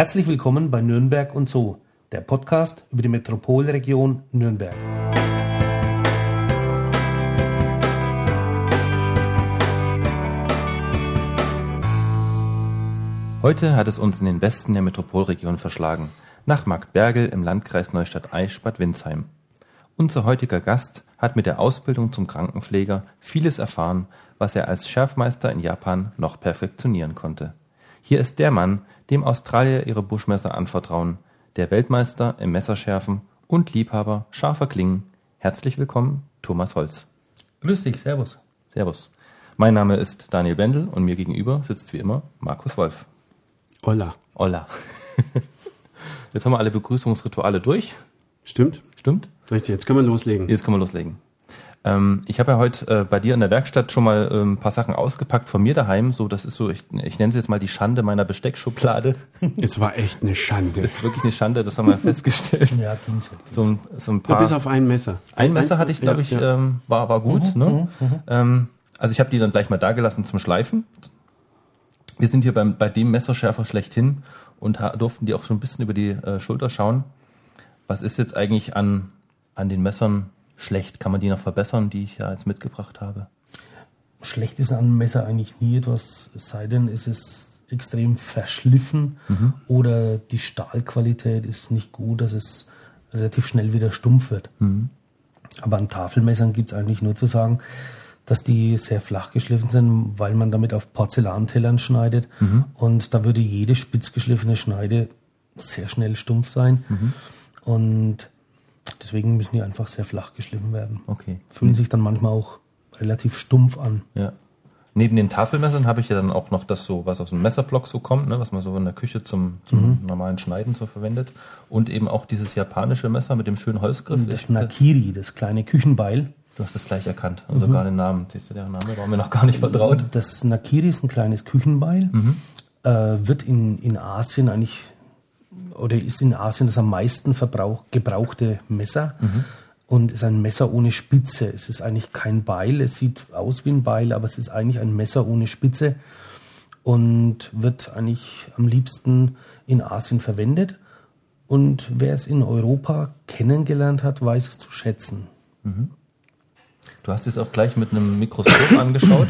Herzlich willkommen bei Nürnberg und so, der Podcast über die Metropolregion Nürnberg. Heute hat es uns in den Westen der Metropolregion verschlagen, nach Marktbergel im Landkreis Neustadt-Eichsbad Windsheim. Unser heutiger Gast hat mit der Ausbildung zum Krankenpfleger vieles erfahren, was er als Schärfmeister in Japan noch perfektionieren konnte. Hier ist der Mann, dem Australier ihre Buschmesser anvertrauen, der Weltmeister im Messerschärfen und Liebhaber scharfer Klingen. Herzlich willkommen, Thomas Holz. Grüß dich, Servus. Servus. Mein Name ist Daniel Bendel und mir gegenüber sitzt wie immer Markus Wolf. Hola. Hola. Jetzt haben wir alle Begrüßungsrituale durch. Stimmt. Stimmt? Richtig, jetzt können wir loslegen. Jetzt können wir loslegen. Ähm, ich habe ja heute äh, bei dir in der Werkstatt schon mal äh, ein paar Sachen ausgepackt von mir daheim. So, das ist so, ich, ich nenne es jetzt mal die Schande meiner Besteckschublade. Es war echt eine Schande. Ist wirklich eine Schande, das haben wir festgestellt. Ja, ging's. So ein, so ein paar. Ja, bis auf ein Messer. Ein Messer hatte ich, glaube ich, Ja, ja. Ähm, war, war gut. Mhm, ne? Ähm, also ich habe die dann gleich mal da gelassen zum Schleifen. Wir sind hier beim, bei dem Messerschärfer schlechthin und durften die auch schon ein bisschen über die äh, Schulter schauen. Was ist jetzt eigentlich an, an den Messern schlecht? Kann man die noch verbessern, die ich ja jetzt mitgebracht habe? Schlecht ist an einem Messer eigentlich nie etwas, es sei denn, es ist extrem verschliffen oder die Stahlqualität ist nicht gut, dass es relativ schnell wieder stumpf wird. Aber an Tafelmessern gibt es eigentlich nur zu sagen, dass die sehr flach geschliffen sind, weil man damit auf Porzellantellern schneidet. Und da würde jede spitz geschliffene Schneide sehr schnell stumpf sein. Und deswegen müssen die einfach sehr flach geschliffen werden. Okay. Fühlen sich dann manchmal auch relativ stumpf an. Ja. Neben den Tafelmessern habe ich ja dann auch noch das so, was aus dem Messerblock so kommt, ne, was man so in der Küche zum, zum normalen Schneiden so verwendet. Und eben auch dieses japanische Messer mit dem schönen Holzgriff. Das Ist- Nakiri, das kleine Küchenbeil. Du hast es gleich erkannt, also sogar den Namen. Siehst du, der Name war mir noch gar nicht vertraut. Das Nakiri ist ein kleines Küchenbeil. Äh, wird in, in Asien eigentlich, oder ist in Asien das am meisten verbrauch, gebrauchte Messer. Und ist ein Messer ohne Spitze. Es ist eigentlich kein Beil. Es sieht aus wie ein Beil, aber es ist eigentlich ein Messer ohne Spitze. Und wird eigentlich am liebsten in Asien verwendet. Und wer es in Europa kennengelernt hat, weiß es zu schätzen. Du hast es auch gleich mit einem Mikroskop angeschaut.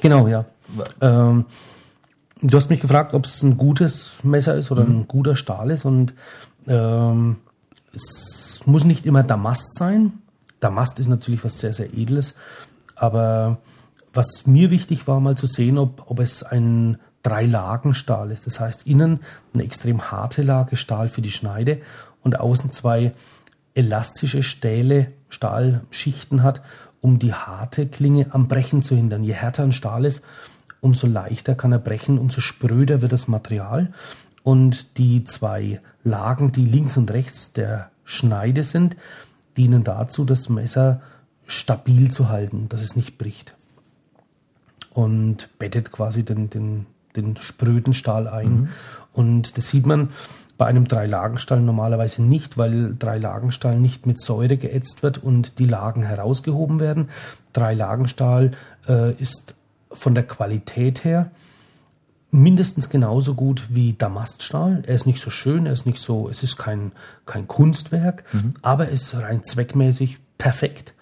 Genau, ja. Ähm, du hast mich gefragt, ob es ein gutes Messer ist oder ein guter Stahl ist. Und ähm, es muss nicht immer Damast sein. Damast ist natürlich was sehr, sehr Edles. Aber was mir wichtig war, mal zu sehen, ob, ob es ein Drei-Lagen-Stahl ist. Das heißt, innen eine extrem harte Lage Stahl für die Schneide und außen zwei elastische Stähle, Stahlschichten hat, um die harte Klinge am Brechen zu hindern. Je härter ein Stahl ist, umso leichter kann er brechen, umso spröder wird das Material. Und die zwei Lagen, die links und rechts der Schneide sind, dienen dazu, das Messer stabil zu halten, dass es nicht bricht. Und bettet quasi den, den, den spröden Stahl ein. Und das sieht man bei einem Dreilagenstahl normalerweise nicht, weil Dreilagenstahl nicht mit Säure geätzt wird und die Lagen herausgehoben werden. Dreilagenstahl äh, ist von der Qualität her mindestens genauso gut wie Damaststahl. Er ist nicht so schön, er ist nicht so, es ist kein, kein Kunstwerk, aber er ist rein zweckmäßig perfekt.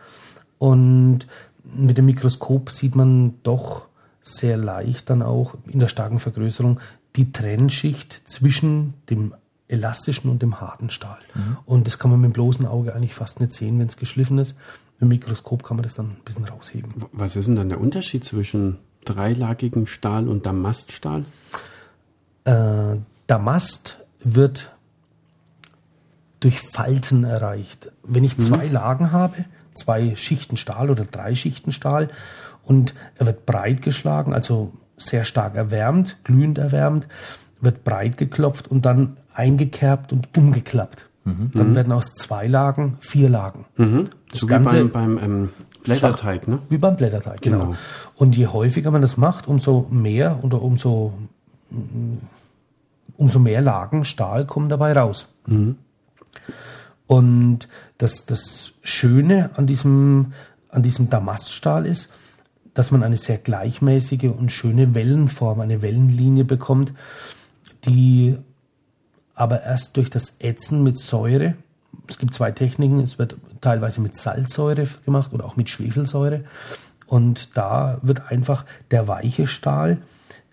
Und mit dem Mikroskop sieht man doch sehr leicht dann auch in der starken Vergrößerung die Trennschicht zwischen dem elastischen und dem harten Stahl. Und das kann man mit dem bloßen Auge eigentlich fast nicht sehen, wenn es geschliffen ist. Mit dem Mikroskop kann man das dann ein bisschen rausheben. Was ist denn dann der Unterschied zwischen dreilagigem Stahl und Damaststahl? Äh, Damast wird durch Falten erreicht. Wenn ich zwei Lagen habe, zwei Schichten Stahl oder drei Schichten Stahl und er wird breit geschlagen, also sehr stark erwärmt, glühend erwärmt, wird breit geklopft und dann eingekerbt und umgeklappt. Dann werden aus zwei Lagen vier Lagen. Das so Ganze wie beim, beim ähm, Blätterteig, ne? wie beim Blätterteig, genau. Genau. Und je häufiger man das macht, umso mehr oder umso, mm, umso mehr Lagen Stahl kommen dabei raus. Und das, das Schöne an diesem, an diesem Damaststahl ist, dass man eine sehr gleichmäßige und schöne Wellenform, eine Wellenlinie bekommt, die aber erst durch das Ätzen mit Säure. Es gibt zwei Techniken. Es wird teilweise mit Salzsäure gemacht oder auch mit Schwefelsäure. Und da wird einfach der weiche Stahl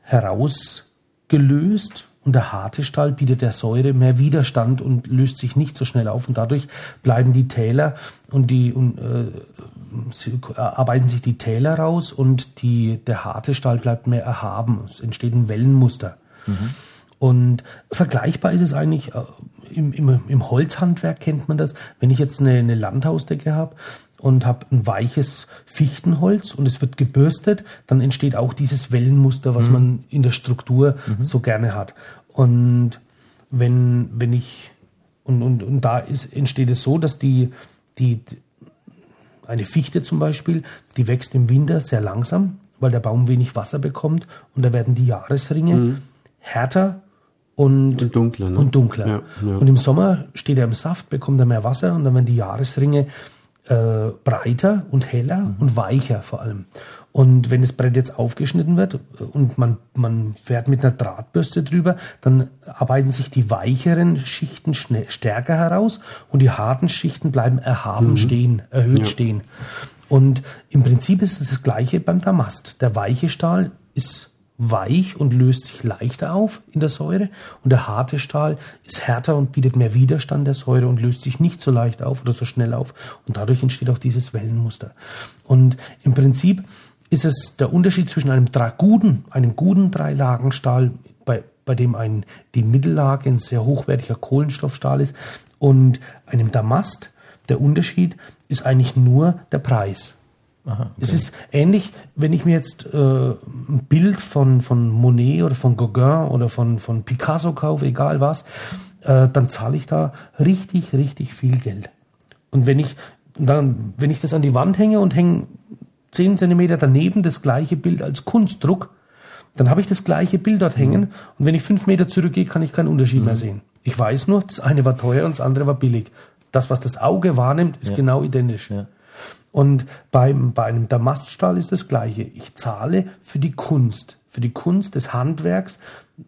herausgelöst und der harte Stahl bietet der Säure mehr Widerstand und löst sich nicht so schnell auf und dadurch bleiben die Täler und die und, äh, äh, arbeiten sich die Täler raus und die, der harte Stahl bleibt mehr erhaben. Es entsteht ein Wellenmuster. Mhm. Und vergleichbar ist es eigentlich äh, im, im, im Holzhandwerk kennt man das. Wenn ich jetzt eine, eine Landhausdecke habe und habe ein weiches Fichtenholz und es wird gebürstet, dann entsteht auch dieses Wellenmuster, was mhm. man in der Struktur mhm. so gerne hat. Und wenn, wenn ich, und, und, und da ist, entsteht es so, dass die, die, eine Fichte zum Beispiel, die wächst im Winter sehr langsam, weil der Baum wenig Wasser bekommt und da werden die Jahresringe mhm. härter und, und dunkler. Ne? Und, dunkler. Ja, ja. und im Sommer steht er im Saft, bekommt er mehr Wasser und dann werden die Jahresringe äh, breiter und heller mhm. und weicher vor allem. Und wenn das Brett jetzt aufgeschnitten wird und man, man fährt mit einer Drahtbürste drüber, dann arbeiten sich die weicheren Schichten stärker heraus und die harten Schichten bleiben erhaben mhm. stehen, erhöht ja. stehen. Und im Prinzip ist es das gleiche beim Damast. Der weiche Stahl ist weich und löst sich leichter auf in der Säure und der harte Stahl ist härter und bietet mehr Widerstand der Säure und löst sich nicht so leicht auf oder so schnell auf und dadurch entsteht auch dieses Wellenmuster. Und im Prinzip ist es der Unterschied zwischen einem guten, einem guten Dreilagenstahl, bei, bei dem ein, die Mittellage ein sehr hochwertiger Kohlenstoffstahl ist und einem Damast. Der Unterschied ist eigentlich nur der Preis. Aha, okay. Es ist ähnlich, wenn ich mir jetzt äh, ein Bild von, von Monet oder von Gauguin oder von, von Picasso kaufe, egal was, äh, dann zahle ich da richtig, richtig viel Geld. Und wenn ich, dann, wenn ich das an die Wand hänge und hänge 10 Zentimeter daneben das gleiche Bild als Kunstdruck, dann habe ich das gleiche Bild dort hängen mhm. und wenn ich fünf Meter zurückgehe, kann ich keinen Unterschied mhm. mehr sehen. Ich weiß nur, das eine war teuer und das andere war billig. Das, was das Auge wahrnimmt, ist ja. genau identisch. Ja. Und beim, bei einem Damaststahl ist das Gleiche. Ich zahle für die Kunst, für die Kunst des Handwerks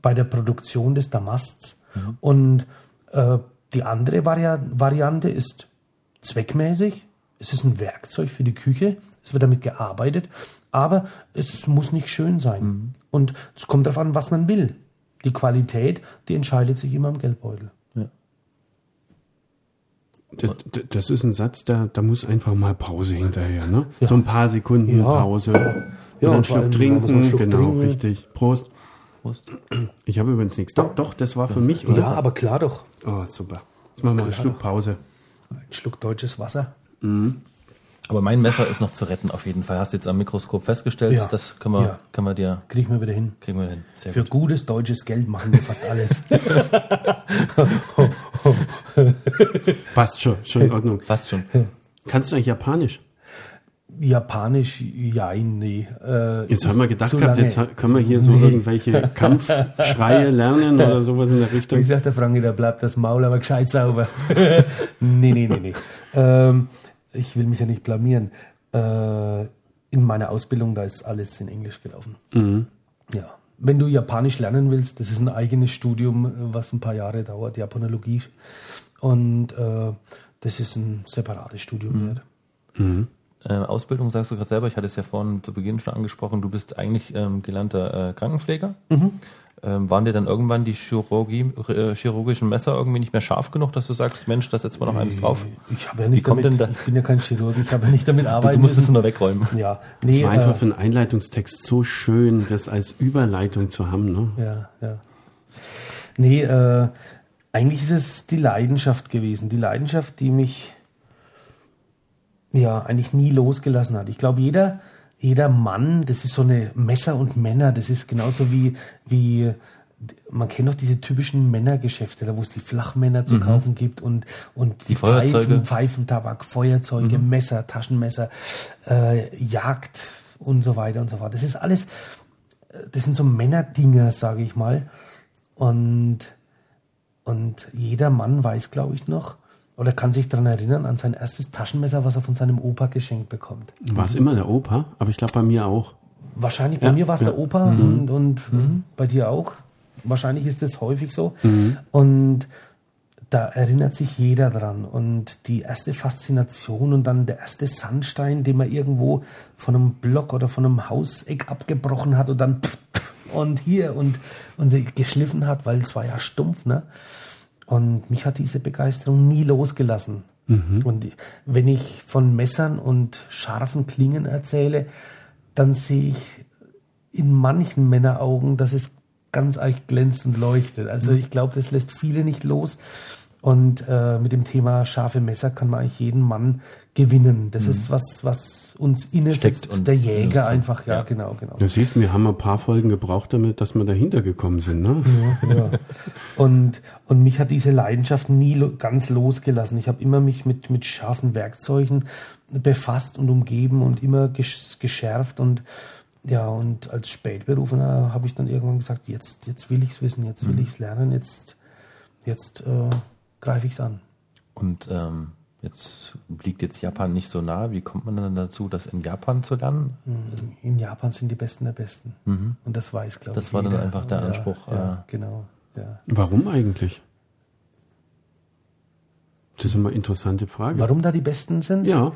bei der Produktion des Damasts. Mhm. Und äh, die andere Vari Variante ist zweckmäßig. Es ist ein Werkzeug für die Küche. Es wird damit gearbeitet. Aber es muss nicht schön sein. Mhm. Und es kommt darauf an, was man will. Die Qualität, die entscheidet sich immer im Geldbeutel. Das, das, ist ein Satz, da, da muss einfach mal Pause hinterher, ne? Ja. So ein paar Sekunden ja. Pause. Ja, und einen Schluck trinken, einen Schluck genau, trinken. richtig. Prost. Prost. Ich habe übrigens nichts. Doch, doch, das war für mich. Oder? Ja, aber klar doch. Oh, super. Jetzt machen wir einen Schluck Pause. Ein Schluck deutsches Wasser. Mhm. Aber mein Messer ist noch zu retten, auf jeden Fall. Hast du jetzt am Mikroskop festgestellt? Ja. Das können wir, ja. können wir dir. Kriegen wir wieder hin. Kriegen wir hin. Sehr Für gut. gutes deutsches Geld machen wir fast alles. Passt schon, schon in Ordnung. Passt schon. Kannst du eigentlich Japanisch? Japanisch, ja, nee. Äh, jetzt haben wir gedacht gehabt, jetzt können wir hier so nee. irgendwelche Kampfschreie lernen oder sowas in der Richtung. Wie sagt der Franki, da bleibt das Maul aber gescheit sauber. nee, nee, nee, nee. Ähm, ich will mich ja nicht blamieren. Äh, in meiner Ausbildung, da ist alles in Englisch gelaufen. Mhm. Ja. Wenn du Japanisch lernen willst, das ist ein eigenes Studium, was ein paar Jahre dauert, Japanologie. Und äh, das ist ein separates Studium mhm. wert. Mhm. Äh, Ausbildung sagst du gerade selber, ich hatte es ja vorhin zu Beginn schon angesprochen, du bist eigentlich ähm, gelernter äh, Krankenpfleger. Mhm. Ähm, waren dir dann irgendwann die Chirurgie, äh, chirurgischen Messer irgendwie nicht mehr scharf genug, dass du sagst, Mensch, da setzt man noch eins drauf? Ich habe ja nicht damit, denn da? ich bin ja kein Chirurg, ich habe ja nicht damit arbeiten. Du, du musst es nur wegräumen. Ja, nee, das war einfach äh, für einen Einleitungstext so schön, das als Überleitung zu haben, ne? Ja, ja. Nee, äh, eigentlich ist es die Leidenschaft gewesen, die Leidenschaft, die mich ja eigentlich nie losgelassen hat. Ich glaube, jeder jeder Mann, das ist so eine Messer und Männer, das ist genauso wie, wie man kennt doch diese typischen Männergeschäfte, da wo es die Flachmänner zu mhm. kaufen gibt und, und die, die Pfeifen, Pfeifentabak, Feuerzeuge, mhm. Messer, Taschenmesser, äh, Jagd und so weiter und so fort. Das ist alles, das sind so Männerdinger, sage ich mal. Und, und jeder Mann weiß, glaube ich, noch, oder kann sich daran erinnern, an sein erstes Taschenmesser, was er von seinem Opa geschenkt bekommt. War es immer der Opa? Aber ich glaube bei mir auch. Wahrscheinlich bei ja, mir war es ja. der Opa mhm. und, und mhm. bei dir auch. wahrscheinlich ist das häufig so. Mhm. Und da erinnert sich jeder dran. Und die erste Faszination und dann der erste Sandstein, den man irgendwo von einem Block oder von einem Hauseck abgebrochen hat und dann und hier und, und geschliffen hat, weil es war ja stumpf. Ne? Und mich hat diese Begeisterung nie losgelassen. Mhm. Und wenn ich von Messern und scharfen Klingen erzähle, dann sehe ich in manchen Männeraugen, dass es ganz euch glänzt und leuchtet. Also mhm. ich glaube, das lässt viele nicht los. Und äh, mit dem Thema scharfe Messer kann man eigentlich jeden Mann gewinnen. Das mhm. ist was, was uns inne steckt und der Jäger einfach, ja, ja, genau, genau. Du siehst, wir haben ein paar Folgen gebraucht, damit, dass wir dahinter gekommen sind, ne? Ja, ja. und, und mich hat diese Leidenschaft nie lo ganz losgelassen. Ich habe immer mich mit, mit scharfen Werkzeugen befasst und umgeben und immer gesch geschärft und ja, und als Spätberufener habe ich dann irgendwann gesagt, jetzt, jetzt will ich es wissen, jetzt will mhm. ich es lernen, jetzt, jetzt äh, greife ich es an. Und ähm, jetzt liegt jetzt Japan nicht so nah. Wie kommt man dann dazu, das in Japan zu lernen? Mhm. In Japan sind die Besten der Besten. Mhm. Und das weiß, glaube ich. Das war jeder. dann einfach der ja, Anspruch. Ja, äh, genau. Ja. Warum eigentlich? Das ist immer eine interessante Frage. Warum da die Besten sind? Ja.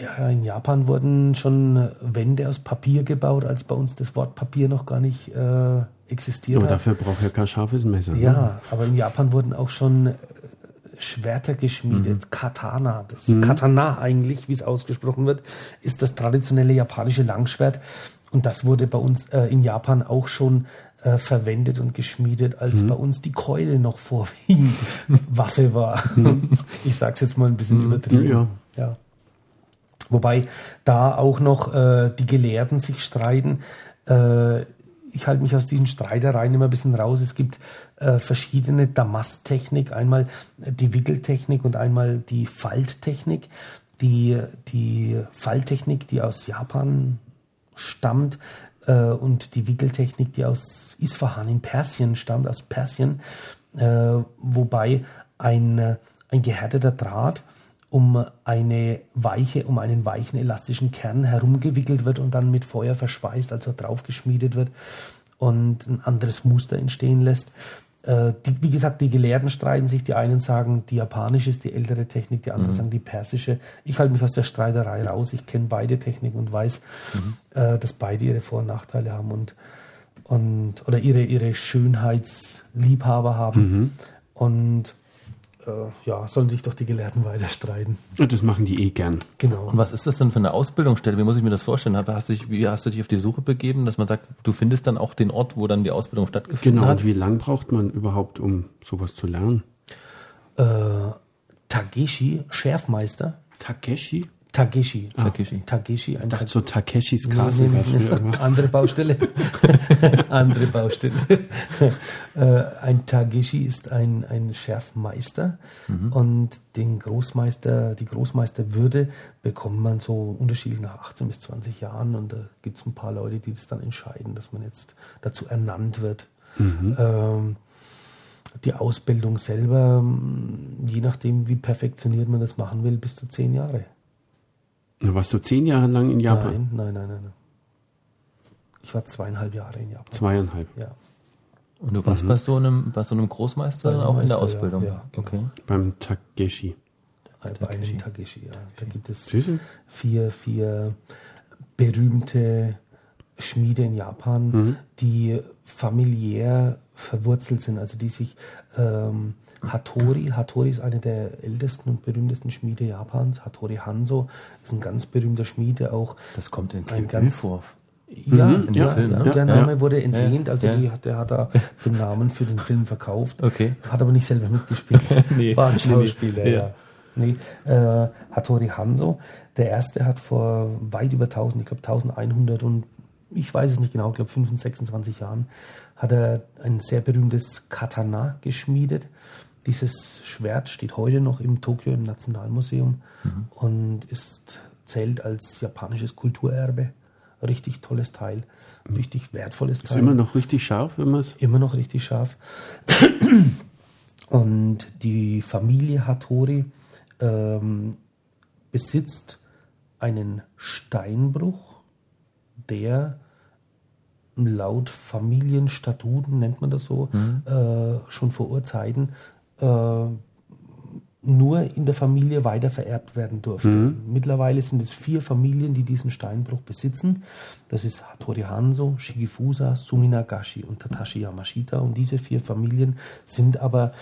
Ja, in Japan wurden schon Wände aus Papier gebaut, als bei uns das Wort Papier noch gar nicht äh, existiert aber hat. dafür braucht ja kein scharfes Messer. Ja, ne? aber in Japan wurden auch schon Schwerter geschmiedet, mhm. Katana. Das mhm. Katana eigentlich, wie es ausgesprochen wird, ist das traditionelle japanische Langschwert. Und das wurde bei uns äh, in Japan auch schon äh, verwendet und geschmiedet, als mhm. bei uns die Keule noch vorwiegend Waffe war. Mhm. ich sage es jetzt mal ein bisschen mhm. übertrieben. Ja. ja. Wobei da auch noch äh, die Gelehrten sich streiten. Äh, ich halte mich aus diesen Streitereien immer ein bisschen raus. Es gibt äh, verschiedene Damasttechnik, einmal die Wickeltechnik und einmal die Falttechnik. Die, die Falttechnik, die aus Japan stammt, äh, und die Wickeltechnik, die aus Isfahan in Persien stammt, aus Persien, äh, wobei ein, ein gehärteter Draht um eine weiche, um einen weichen elastischen Kern herumgewickelt wird und dann mit Feuer verschweißt, also draufgeschmiedet wird und ein anderes Muster entstehen lässt. Äh, die, wie gesagt, die Gelehrten streiten sich. Die einen sagen, die japanische ist die ältere Technik, die anderen mhm. sagen die persische. Ich halte mich aus der Streiterei raus. Ich kenne beide Techniken und weiß, mhm. äh, dass beide ihre Vor- und Nachteile haben und, und oder ihre, ihre Schönheitsliebhaber haben. Mhm. Und ja, sollen sich doch die Gelehrten weiter streiten. Und das machen die eh gern. Genau. Und was ist das denn für eine Ausbildungsstelle? Wie muss ich mir das vorstellen? Hast du dich, wie hast du dich auf die Suche begeben, dass man sagt, du findest dann auch den Ort, wo dann die Ausbildung stattgefunden genau. hat? Genau. Und wie lange braucht man überhaupt, um sowas zu lernen? Äh, Tageshi, Schärfmeister. Takeshi? Takeshi. Ah, Takeshi. Takeshi. Ein ich dachte so Takeshis Castle. Nee, nee, nee, andere Baustelle. andere Baustelle. äh, ein Takeshi ist ein, ein Schärfmeister mhm. und den Großmeister, die Großmeisterwürde bekommt man so unterschiedlich nach 18 bis 20 Jahren und da gibt es ein paar Leute, die das dann entscheiden, dass man jetzt dazu ernannt wird. Mhm. Ähm, die Ausbildung selber, je nachdem, wie perfektioniert man das machen will, bis zu zehn Jahre. Warst du zehn Jahre lang in Japan? Nein, nein, nein, nein. Ich war zweieinhalb Jahre in Japan. Zweieinhalb? Ja. Und du warst mhm. bei, so einem, bei so einem Großmeister Beim auch Meister, in der Ausbildung? Ja, ja, genau. okay. Beim Takeshi. Bei einem Takeshi, ja. Da gibt es vier, vier berühmte Schmiede in Japan, mhm. die familiär verwurzelt sind, also die sich ähm, Hattori. Hattori ist eine der ältesten und berühmtesten Schmiede Japans. Hattori Hanzo ist ein ganz berühmter Schmiede auch. Das kommt in ein ganz vor. Ja, mhm, ja, Film, ja, der Name ja, wurde entlehnt, also die, der hat da den Namen für den Film verkauft, okay. hat aber nicht selber mitgespielt, nee, war ein Schauspieler, nee, ja. Nee, äh, Hattori Hanzo, der erste hat vor weit über 1000, ich glaube 1100 und ich weiß es nicht genau, ich glaube 25, 26 Jahren, hat er ein sehr berühmtes Katana geschmiedet dieses Schwert steht heute noch im Tokio im Nationalmuseum mhm. und ist, zählt als japanisches Kulturerbe. Richtig tolles Teil, mhm. richtig wertvolles Teil. Ist immer noch richtig scharf, wenn man es. Immer noch richtig scharf. Und die Familie Hattori ähm, besitzt einen Steinbruch, der laut Familienstatuten, nennt man das so, mhm. äh, schon vor Urzeiten, nur in der Familie weiter vererbt werden durfte. Mhm. Mittlerweile sind es vier Familien, die diesen Steinbruch besitzen. Das ist Hattori Hanzo, Shigefusa, Suminagashi und Tatashi Yamashita. Und diese vier Familien sind aber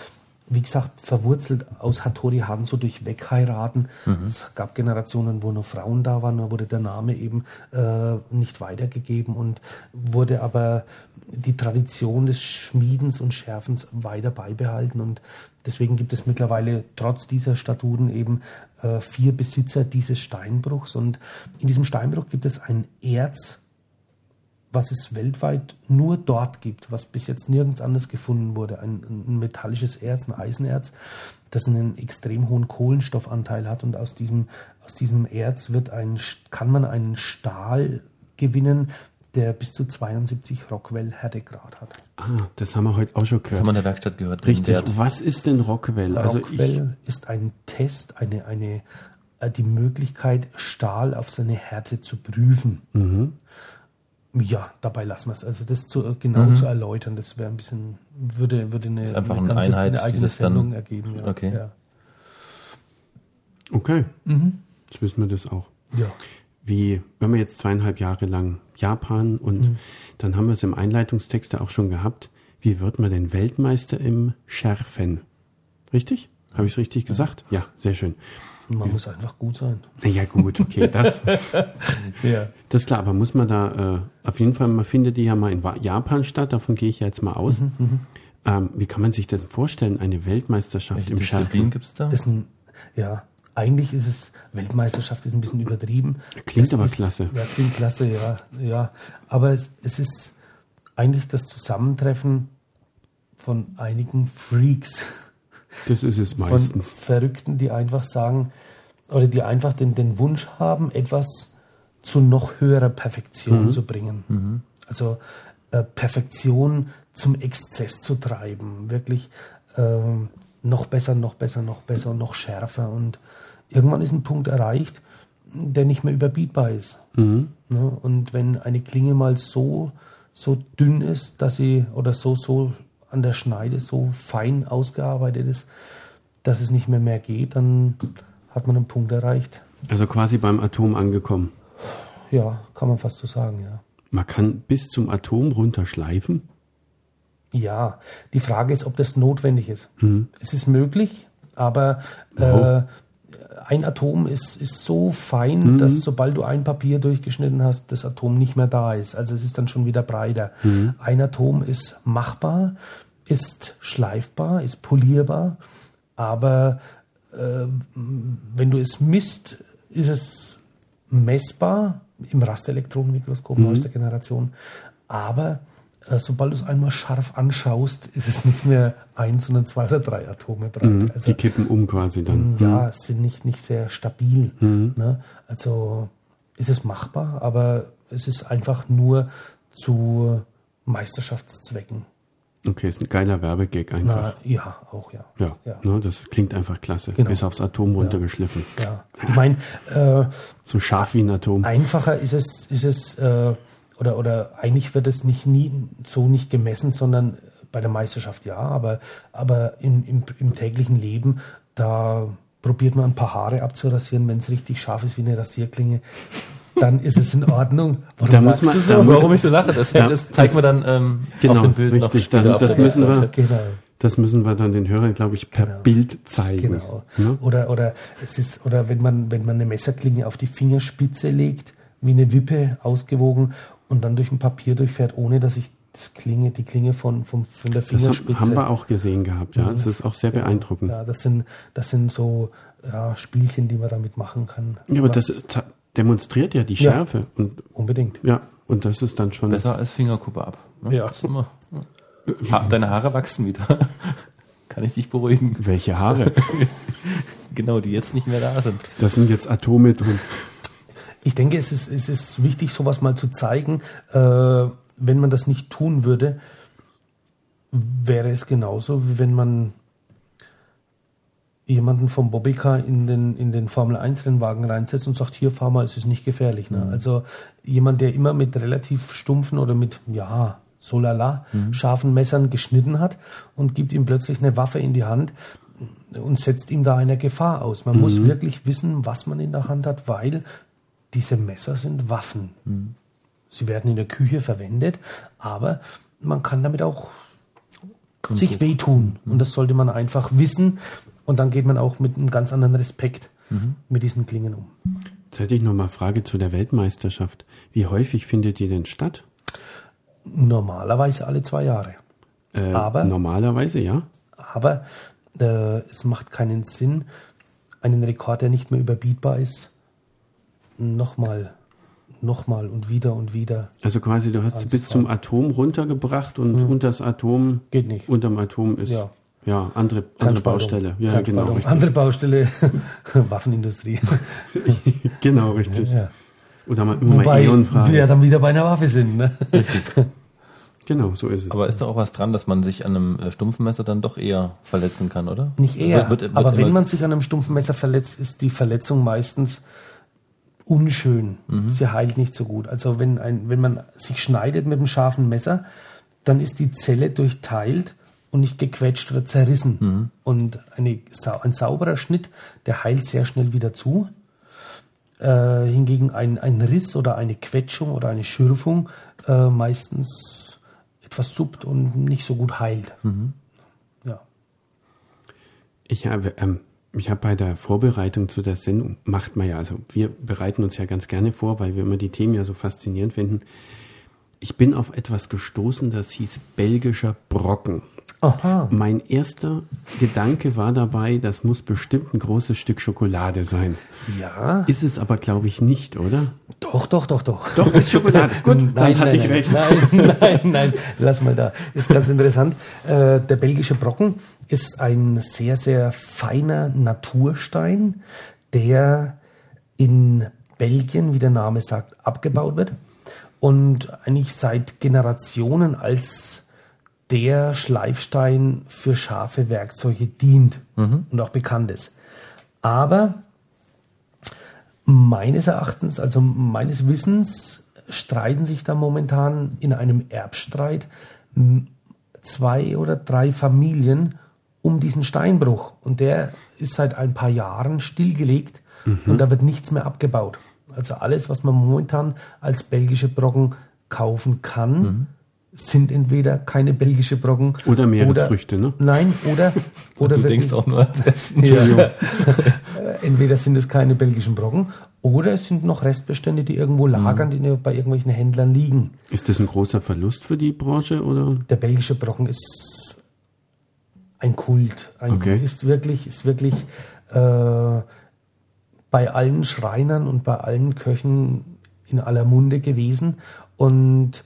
wie gesagt, verwurzelt aus Hattori Hanzo durch Wegheiraten. Mhm. Es gab Generationen, wo nur Frauen da waren, da wurde der Name eben äh, nicht weitergegeben und wurde aber die Tradition des Schmiedens und Schärfens weiter beibehalten. Und deswegen gibt es mittlerweile trotz dieser Statuten eben äh, vier Besitzer dieses Steinbruchs. Und in diesem Steinbruch gibt es ein Erz, was es weltweit nur dort gibt, was bis jetzt nirgends anders gefunden wurde. Ein, ein, metallisches Erz, ein Eisenerz, das einen extrem hohen Kohlenstoffanteil hat und aus diesem, aus diesem Erz wird ein, kann man einen Stahl gewinnen, der bis zu 72 Rockwell Härtegrad hat. Ah, das haben wir heute auch schon gehört. Das haben wir in der Werkstatt gehört. Richtig. Was ist denn Rockwell? Also Rockwell ist ein Test, eine, eine, äh, die Möglichkeit, Stahl auf seine Härte zu prüfen. Mhm. Ja, dabei lassen wir es. Also das zu, genau mhm. zu erläutern, das wäre ein bisschen, würde, würde eine, einfach eine, ganze, Einheit, eine eigene Sendung dann, ergeben. Ja. Okay. Ja. Okay. Mhm. Jetzt wissen wir das auch. Ja. Wie, wenn wir jetzt zweieinhalb Jahre lang Japan und mhm. dann haben wir es im Einleitungstext auch schon gehabt, wie wird man denn Weltmeister im Schärfen? Richtig? Habe ich es richtig gesagt? Ja, sehr schön. Man muss einfach gut sein. Ja, gut, okay, das. ja. Das ist klar, aber muss man da äh, auf jeden Fall, man findet die ja mal in Japan statt, davon gehe ich ja jetzt mal aus. Mhm, mhm. ähm, wie kann man sich das vorstellen, eine Weltmeisterschaft Welche im Disziplin gibt es da? Ist ein, ja, eigentlich ist es, Weltmeisterschaft ist ein bisschen übertrieben. Klingt es aber ist, klasse. Ja, klingt klasse, ja. ja. Aber es, es ist eigentlich das Zusammentreffen von einigen Freaks. Das ist es meistens. Von Verrückten, die einfach sagen, oder die einfach den, den Wunsch haben, etwas zu noch höherer Perfektion mhm. zu bringen. Mhm. Also äh, Perfektion zum Exzess zu treiben, wirklich äh, noch besser, noch besser, noch besser und noch schärfer. Und irgendwann ist ein Punkt erreicht, der nicht mehr überbietbar ist. Mhm. Ne? Und wenn eine Klinge mal so, so dünn ist, dass sie oder so, so an der Schneide so fein ausgearbeitet ist, dass es nicht mehr mehr geht, dann hat man einen Punkt erreicht. Also quasi beim Atom angekommen. Ja, kann man fast so sagen, ja. Man kann bis zum Atom runterschleifen? Ja, die Frage ist, ob das notwendig ist. Mhm. Es ist möglich, aber wow. äh, ein Atom ist, ist so fein, mhm. dass sobald du ein Papier durchgeschnitten hast, das Atom nicht mehr da ist. Also es ist dann schon wieder breiter. Mhm. Ein Atom ist machbar, ist schleifbar, ist polierbar, aber äh, wenn du es misst, ist es messbar im Rasterelektronenmikroskop mhm. aus der Generation. Aber sobald du es einmal scharf anschaust, ist es nicht mehr ein, sondern zwei oder drei Atome breit. Mhm. Also, die kippen um quasi dann. Ja, mhm. sind nicht, nicht sehr stabil. Mhm. Ne? Also ist es machbar, aber es ist einfach nur zu Meisterschaftszwecken. Okay, ist ein geiler Werbegag einfach. Na, ja, auch ja. Ja, ja. Ne, das klingt einfach klasse. Genau. Bis aufs Atom runtergeschliffen. Ja, ich meine, äh, so scharf wie ein Atom. Einfacher ist es, ist es äh, oder oder eigentlich wird es nicht nie so nicht gemessen, sondern bei der Meisterschaft ja, aber aber in, im, im täglichen Leben da probiert man ein paar Haare abzurasieren, wenn es richtig scharf ist wie eine Rasierklinge dann ist es in Ordnung. Warum da muss man, da muss, warum ich so lache, das, ja, das zeigt man dann ähm, genau, auf dem Bild richtig, dann, das müssen wir, genau. Das müssen wir dann den Hörern, glaube ich, per genau. Bild zeigen. Genau. Ne? Oder, oder, es ist, oder wenn man, wenn man eine Messerklinge auf die Fingerspitze legt, wie eine Wippe ausgewogen und dann durch ein Papier durchfährt, ohne dass ich das Klinge, die Klinge von, von, von der Fingerspitze. Das haben wir auch gesehen gehabt, ja. Das ist auch sehr genau. beeindruckend. Ja, das sind, das sind so ja, Spielchen, die man damit machen kann. Ja, aber das demonstriert ja die Schärfe. Ja, und, unbedingt. Ja, und das ist dann schon. Besser als Fingerkuppe ab. Ne? Ja. Immer, ha deine Haare wachsen wieder. Kann ich dich beruhigen. Welche Haare? genau, die jetzt nicht mehr da sind. Das sind jetzt Atome drin. Ich denke, es ist, es ist wichtig, sowas mal zu zeigen. Äh, wenn man das nicht tun würde, wäre es genauso, wie wenn man jemanden vom Bobbycar in den, in den Formel 1 Rennwagen reinsetzt und sagt, hier fahr mal, es ist nicht gefährlich. Ne? Mhm. Also jemand, der immer mit relativ stumpfen oder mit, ja, so lala, mhm. scharfen Messern geschnitten hat und gibt ihm plötzlich eine Waffe in die Hand und setzt ihm da einer Gefahr aus. Man mhm. muss wirklich wissen, was man in der Hand hat, weil diese Messer sind Waffen. Mhm. Sie werden in der Küche verwendet, aber man kann damit auch und sich wehtun. Mhm. Und das sollte man einfach wissen. Und dann geht man auch mit einem ganz anderen Respekt mhm. mit diesen Klingen um. Jetzt hätte ich noch mal Frage zu der Weltmeisterschaft. Wie häufig findet die denn statt? Normalerweise alle zwei Jahre. Äh, aber normalerweise ja. Aber äh, es macht keinen Sinn, einen Rekord, der nicht mehr überbietbar ist, nochmal nochmal und wieder und wieder. Also quasi, du hast sie bis zum Atom runtergebracht und hm. unter das Atom. Geht nicht. Unterm Atom ist. Ja. Ja, andere, andere Baustelle. Ja, Kein genau. Andere Baustelle, Waffenindustrie. genau, richtig. Ja. Oder mal immer Wobei mal wir dann wieder bei einer Waffe sind. Ne? Richtig. Genau, so ist es. Aber ist da auch was dran, dass man sich an einem äh, stumpfen Messer dann doch eher verletzen kann, oder? Nicht eher. Wird, wird, wird aber wenn man sich an einem stumpfen Messer verletzt, ist die Verletzung meistens unschön. Mhm. Sie heilt nicht so gut. Also wenn, ein, wenn man sich schneidet mit einem scharfen Messer, dann ist die Zelle durchteilt und nicht gequetscht oder zerrissen. Mhm. Und eine, ein sauberer Schnitt, der heilt sehr schnell wieder zu. Äh, hingegen ein, ein Riss oder eine Quetschung oder eine Schürfung äh, meistens etwas suppt und nicht so gut heilt. Mhm. Ja. Ich habe ähm, ich habe bei der Vorbereitung zu der Sendung, macht man ja, also wir bereiten uns ja ganz gerne vor, weil wir immer die Themen ja so faszinierend finden. Ich bin auf etwas gestoßen, das hieß belgischer Brocken. Aha. Mein erster Gedanke war dabei, das muss bestimmt ein großes Stück Schokolade sein. Ja. Ist es aber, glaube ich, nicht, oder? Doch, doch, doch, doch. Doch, ist Schokolade. Gut, nein, dann hatte ich recht. Nein, nein, nein, lass mal da. Ist ganz interessant. Äh, der belgische Brocken ist ein sehr, sehr feiner Naturstein, der in Belgien, wie der Name sagt, abgebaut wird und eigentlich seit Generationen als der Schleifstein für scharfe Werkzeuge dient mhm. und auch bekannt ist. Aber meines Erachtens, also meines Wissens, streiten sich da momentan in einem Erbstreit zwei oder drei Familien um diesen Steinbruch. Und der ist seit ein paar Jahren stillgelegt mhm. und da wird nichts mehr abgebaut. Also alles, was man momentan als belgische Brocken kaufen kann, mhm sind entweder keine belgische Brocken oder Meeresfrüchte, oder, ne? Nein, oder oder du denkst auch nur an Essen. Ja. entweder sind es keine belgischen Brocken oder es sind noch Restbestände, die irgendwo lagern, mhm. die bei irgendwelchen Händlern liegen. Ist das ein großer Verlust für die Branche oder? Der belgische Brocken ist ein Kult. Ein, okay. Ist wirklich ist wirklich äh, bei allen Schreinern und bei allen Köchen in aller Munde gewesen und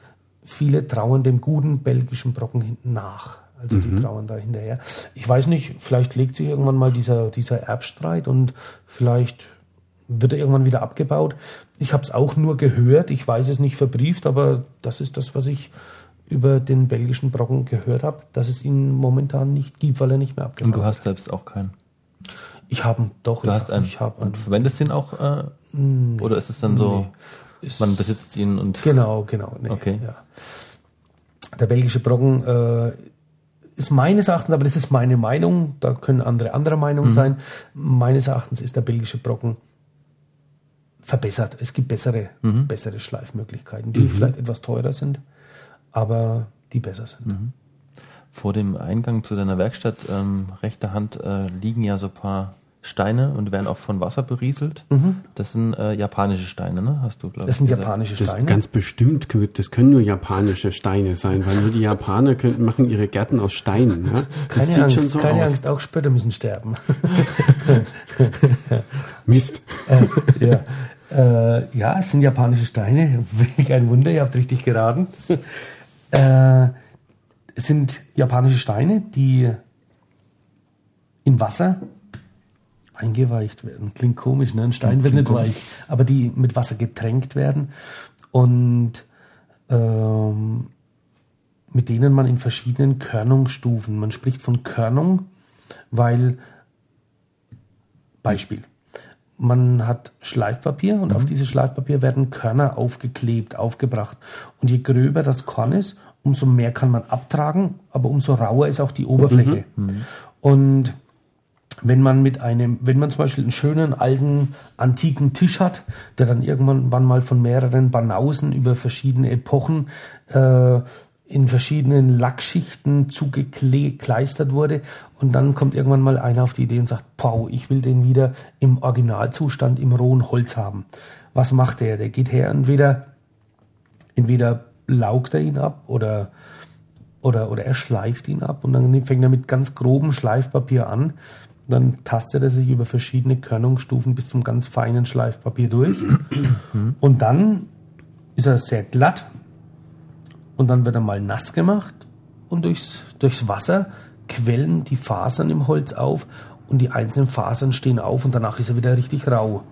viele trauen dem guten belgischen Brocken hinten nach. Also mhm. die trauen da hinterher. Ich weiß nicht, vielleicht legt sich irgendwann mal dieser, dieser Erbstreit und vielleicht wird er irgendwann wieder abgebaut. Ich habe es auch nur gehört, ich weiß es nicht verbrieft, aber das ist das, was ich über den belgischen Brocken gehört habe, dass es ihn momentan nicht gibt, weil er nicht mehr abgebaut wird. Und du hast selbst auch keinen? Ich habe ihn doch. Du hast einen. Ich hab und verwendest den auch? Äh, nee, oder ist es dann so? Nee. Ist, Man besitzt ihn und. Genau, genau. Nee, okay. Ja. Der belgische Brocken äh, ist meines Erachtens, aber das ist meine Meinung, da können andere anderer Meinung mhm. sein. Meines Erachtens ist der belgische Brocken verbessert. Es gibt bessere, mhm. bessere Schleifmöglichkeiten, die mhm. vielleicht etwas teurer sind, aber die besser sind. Mhm. Vor dem Eingang zu deiner Werkstatt ähm, rechter Hand äh, liegen ja so ein paar Steine und werden auch von Wasser berieselt. Mhm. Das sind äh, japanische Steine, ne? Hast du, glaube ich. Das sind japanische Steine. Das ganz bestimmt, das können nur japanische Steine sein, weil nur die Japaner können, machen ihre Gärten aus Steinen. Ja? Das keine Angst, so keine aus. Angst, auch Spötter müssen sterben. Mist. Äh, ja. Äh, ja, es sind japanische Steine. Kein Wunder, ihr habt richtig geraten. Äh, es sind japanische Steine, die in Wasser eingeweicht werden. Klingt komisch, ne? Ein Stein wird nicht weich, aber die mit Wasser getränkt werden und ähm, mit denen man in verschiedenen Körnungsstufen, man spricht von Körnung, weil Beispiel. Man hat Schleifpapier und mhm. auf dieses Schleifpapier werden Körner aufgeklebt, aufgebracht. Und je gröber das Korn ist, umso mehr kann man abtragen, aber umso rauer ist auch die Oberfläche. Mhm. mhm. Und wenn man mit einem, wenn man zum Beispiel einen schönen alten antiken Tisch hat, der dann irgendwann mal von mehreren Banausen über verschiedene Epochen äh, in verschiedenen Lackschichten zugekleistert wurde und dann kommt irgendwann mal einer auf die Idee und sagt, Pau, ich will den wieder im Originalzustand im rohen Holz haben. Was macht der? Der geht her, entweder, entweder laugt er ihn ab oder, oder, oder er schleift ihn ab und dann fängt er mit ganz grobem Schleifpapier an. Dann tastet er sich über verschiedene Körnungsstufen bis zum ganz feinen Schleifpapier durch. Und dann ist er sehr glatt, und dann wird er mal nass gemacht und durchs, durchs Wasser quellen die Fasern im Holz auf und die einzelnen Fasern stehen auf und danach ist er wieder richtig rau.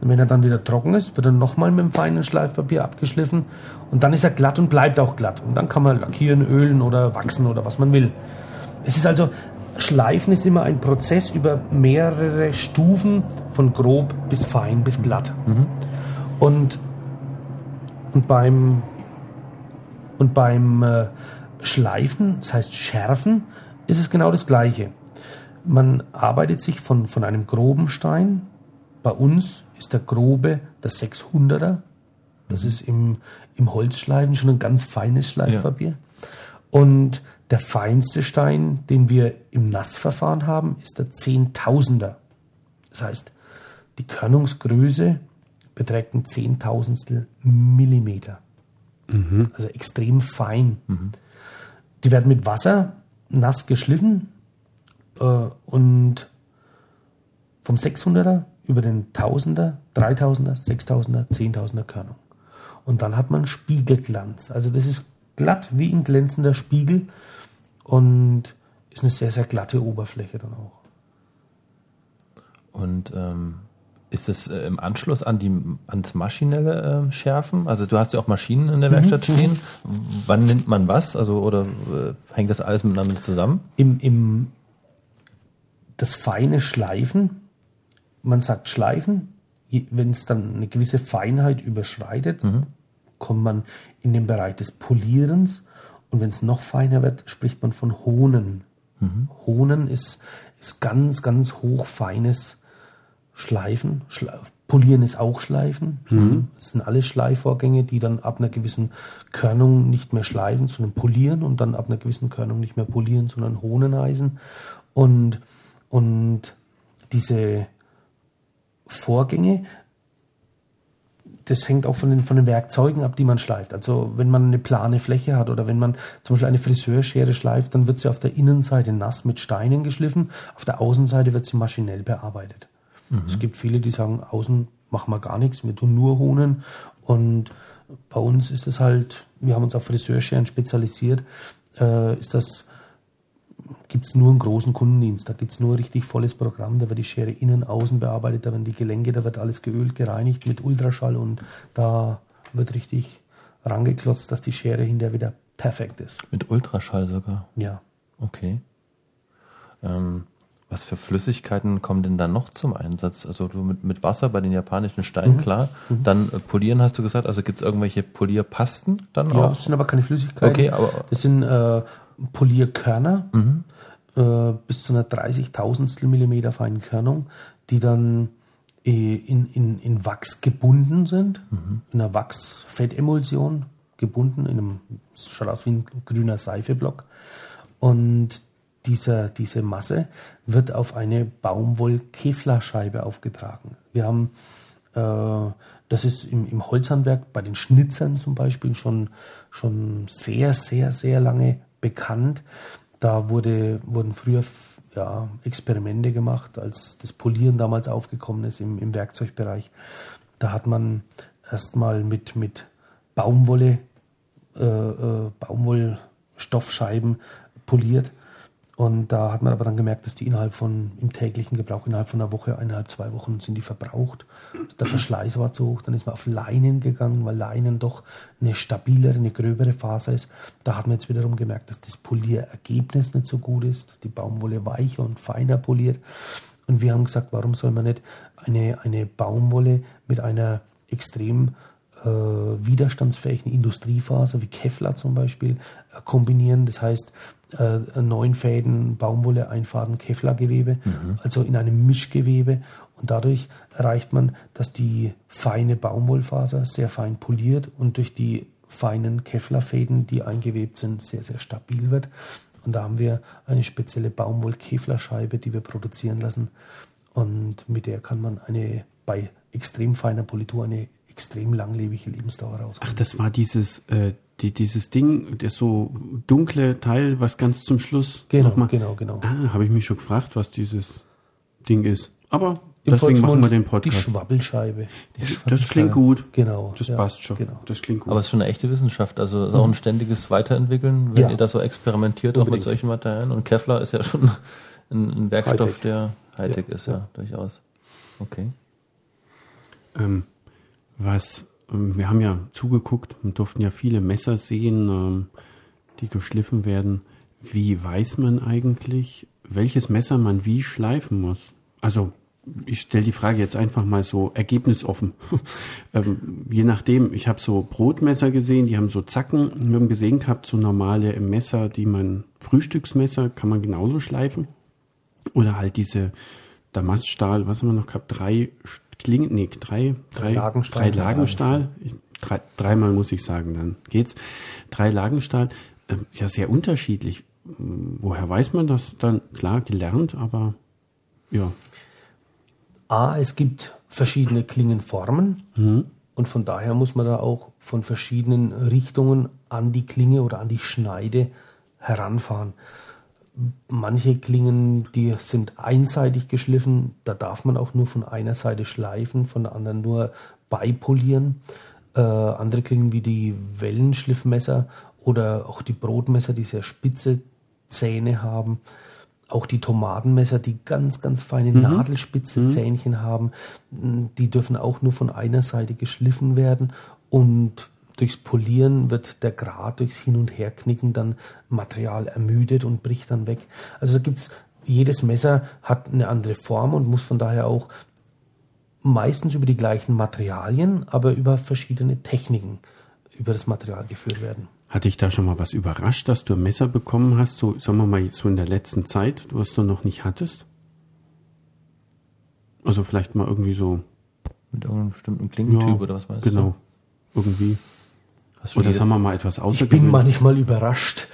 Und wenn er dann wieder trocken ist, wird er nochmal mit dem feinen Schleifpapier abgeschliffen und dann ist er glatt und bleibt auch glatt. Und dann kann man lackieren, ölen oder wachsen oder was man will. Es ist also, Schleifen ist immer ein Prozess über mehrere Stufen von grob bis fein bis glatt. Mhm. Und, und beim und beim äh, Schleifen, das heißt Schärfen, ist es genau das Gleiche. Man arbeitet sich von, von einem groben Stein. Bei uns ist der grobe der 600er. Das ist im, im Holzschleifen schon ein ganz feines Schleifpapier. Ja. Und der feinste Stein, den wir im Nassverfahren haben, ist der Zehntausender. Das heißt, die Körnungsgröße beträgt ein Zehntausendstel Millimeter. Mhm. Also extrem fein. Mhm. Die werden mit Wasser nass geschliffen äh, und vom 600er über den 1000er, 3000er, 6000er, 10.000er Körnung. Und dann hat man Spiegelglanz. Also das ist glatt wie ein glänzender Spiegel und ist eine sehr, sehr glatte Oberfläche dann auch. Und ähm, ist das äh, im Anschluss an die, ans maschinelle äh, Schärfen? Also du hast ja auch Maschinen in der Werkstatt mhm. stehen. Wann nimmt man was? Also oder äh, hängt das alles miteinander zusammen? Im, im das feine Schleifen, man sagt Schleifen, wenn es dann eine gewisse Feinheit überschreitet, mhm. kommt man in den Bereich des Polierens und wenn es noch feiner wird, spricht man von Honen. Mhm. Honen ist, ist ganz, ganz hochfeines Schleifen. Schleif Polieren ist auch Schleifen. Mhm. Das sind alle Schleifvorgänge, die dann ab einer gewissen Körnung nicht mehr schleifen, sondern polieren und dann ab einer gewissen Körnung nicht mehr polieren, sondern Hohneneisen. Und, und diese Vorgänge, das hängt auch von den, von den Werkzeugen ab, die man schleift. Also wenn man eine plane Fläche hat oder wenn man zum Beispiel eine Friseurschere schleift, dann wird sie auf der Innenseite nass mit Steinen geschliffen, auf der Außenseite wird sie maschinell bearbeitet. Mhm. Es gibt viele, die sagen, außen machen wir gar nichts, wir tun nur Hohnen. Und bei uns ist es halt, wir haben uns auf Friseurscheren spezialisiert, äh, ist das gibt es nur einen großen Kundendienst. Da gibt es nur ein richtig volles Programm. Da wird die Schere innen, außen bearbeitet, da werden die Gelenke, da wird alles geölt, gereinigt mit Ultraschall und da wird richtig rangeklotzt, dass die Schere hinterher wieder perfekt ist. Mit Ultraschall sogar? Ja. Okay. Ähm, was für Flüssigkeiten kommen denn da noch zum Einsatz? Also du mit, mit Wasser bei den japanischen Steinen, mhm. klar. Mhm. Dann äh, polieren hast du gesagt, also gibt es irgendwelche Polierpasten dann ja, auch? Ja, das sind aber keine Flüssigkeiten. Okay, aber das sind äh, Polierkörner mhm. äh, bis zu einer 30.000 Millimeter feinen Körnung, die dann äh, in, in, in Wachs gebunden sind, mhm. in einer Wachsfettemulsion gebunden, in einem, schaut aus wie ein grüner Seifeblock. Und dieser, diese Masse wird auf eine Baumwoll-Kevlarscheibe aufgetragen. Wir haben, äh, das ist im, im Holzhandwerk bei den Schnitzern zum Beispiel schon, schon sehr, sehr, sehr lange bekannt. Da wurde, wurden früher ja, Experimente gemacht, als das Polieren damals aufgekommen ist im, im Werkzeugbereich. Da hat man erstmal mit, mit Baumwolle, äh, äh, Baumwollstoffscheiben poliert und da hat man aber dann gemerkt, dass die innerhalb von, im täglichen Gebrauch, innerhalb von einer Woche, eineinhalb, zwei Wochen sind die verbraucht. Der Verschleiß war zu hoch. Dann ist man auf Leinen gegangen, weil Leinen doch eine stabilere, eine gröbere Faser ist. Da hat man jetzt wiederum gemerkt, dass das Polierergebnis nicht so gut ist, dass die Baumwolle weicher und feiner poliert. Und wir haben gesagt, warum soll man nicht eine, eine Baumwolle mit einer extrem äh, widerstandsfähigen Industriefaser wie Kevlar zum Beispiel äh, kombinieren. Das heißt, äh, neun Fäden Baumwolle, ein Faden Kevlargewebe, mhm. also in einem Mischgewebe. Und dadurch erreicht man, dass die feine Baumwollfaser sehr fein poliert und durch die feinen Kevlarfäden, die eingewebt sind, sehr, sehr stabil wird. Und da haben wir eine spezielle Baumwoll-Kevlarscheibe, die wir produzieren lassen. Und mit der kann man eine bei extrem feiner Politur eine extrem langlebige Lebensdauer rausholen. Ach, das war dieses, äh, die, dieses Ding, das so dunkle Teil, was ganz zum Schluss genau, nochmal. Genau, genau. Ah, habe ich mich schon gefragt, was dieses Ding ist. Aber im Deswegen machen wir den Podcast. Die Schwabbelscheibe. Die Schwabbelscheibe. Das klingt gut. Genau. Das ja, passt schon. Genau. Das klingt gut. Aber es ist schon eine echte Wissenschaft. Also ist auch ein ständiges Weiterentwickeln, wenn ja. ihr da so experimentiert Unbedingt. auch mit solchen Materialien. Und Kevlar ist ja schon ein, ein Werkstoff, Hightech. der Hightech ja. ist, ja, durchaus. Okay. Ähm, was, wir haben ja zugeguckt und durften ja viele Messer sehen, ähm, die geschliffen werden. Wie weiß man eigentlich, welches Messer man wie schleifen muss? Also ich stelle die Frage jetzt einfach mal so ergebnisoffen. ähm, je nachdem, ich habe so Brotmesser gesehen, die haben so Zacken. Wir haben gesehen gehabt, so normale Messer, die man, Frühstücksmesser, kann man genauso schleifen. Oder halt diese Damaststahl, was haben wir noch gehabt? Drei Klingen, nee, drei, drei, Lagenstahl. Drei Lagenstahl. Ich, drei, dreimal muss ich sagen, dann geht's. Drei Lagenstahl, äh, ja, sehr unterschiedlich. Woher weiß man das dann? Klar, gelernt, aber ja. A, es gibt verschiedene Klingenformen mhm. und von daher muss man da auch von verschiedenen Richtungen an die Klinge oder an die Schneide heranfahren. Manche Klingen, die sind einseitig geschliffen, da darf man auch nur von einer Seite schleifen, von der anderen nur beipolieren. Äh, andere Klingen wie die Wellenschliffmesser oder auch die Brotmesser, die sehr spitze Zähne haben, auch die Tomatenmesser, die ganz, ganz feine mhm. nadelspitze mhm. Zähnchen haben, die dürfen auch nur von einer Seite geschliffen werden und durchs Polieren wird der Grat durchs Hin- und Herknicken dann Material ermüdet und bricht dann weg. Also gibt's, jedes Messer hat eine andere Form und muss von daher auch meistens über die gleichen Materialien, aber über verschiedene Techniken über das Material geführt werden. Hat dich da schon mal was überrascht, dass du ein Messer bekommen hast, so, sagen wir mal, so in der letzten Zeit, was du noch nicht hattest? Also vielleicht mal irgendwie so. Mit irgendeinem bestimmten Klingentyp ja, oder was meinst genau, du? Genau. Irgendwie. Oder sagen wir mal etwas. Ich bin manchmal überrascht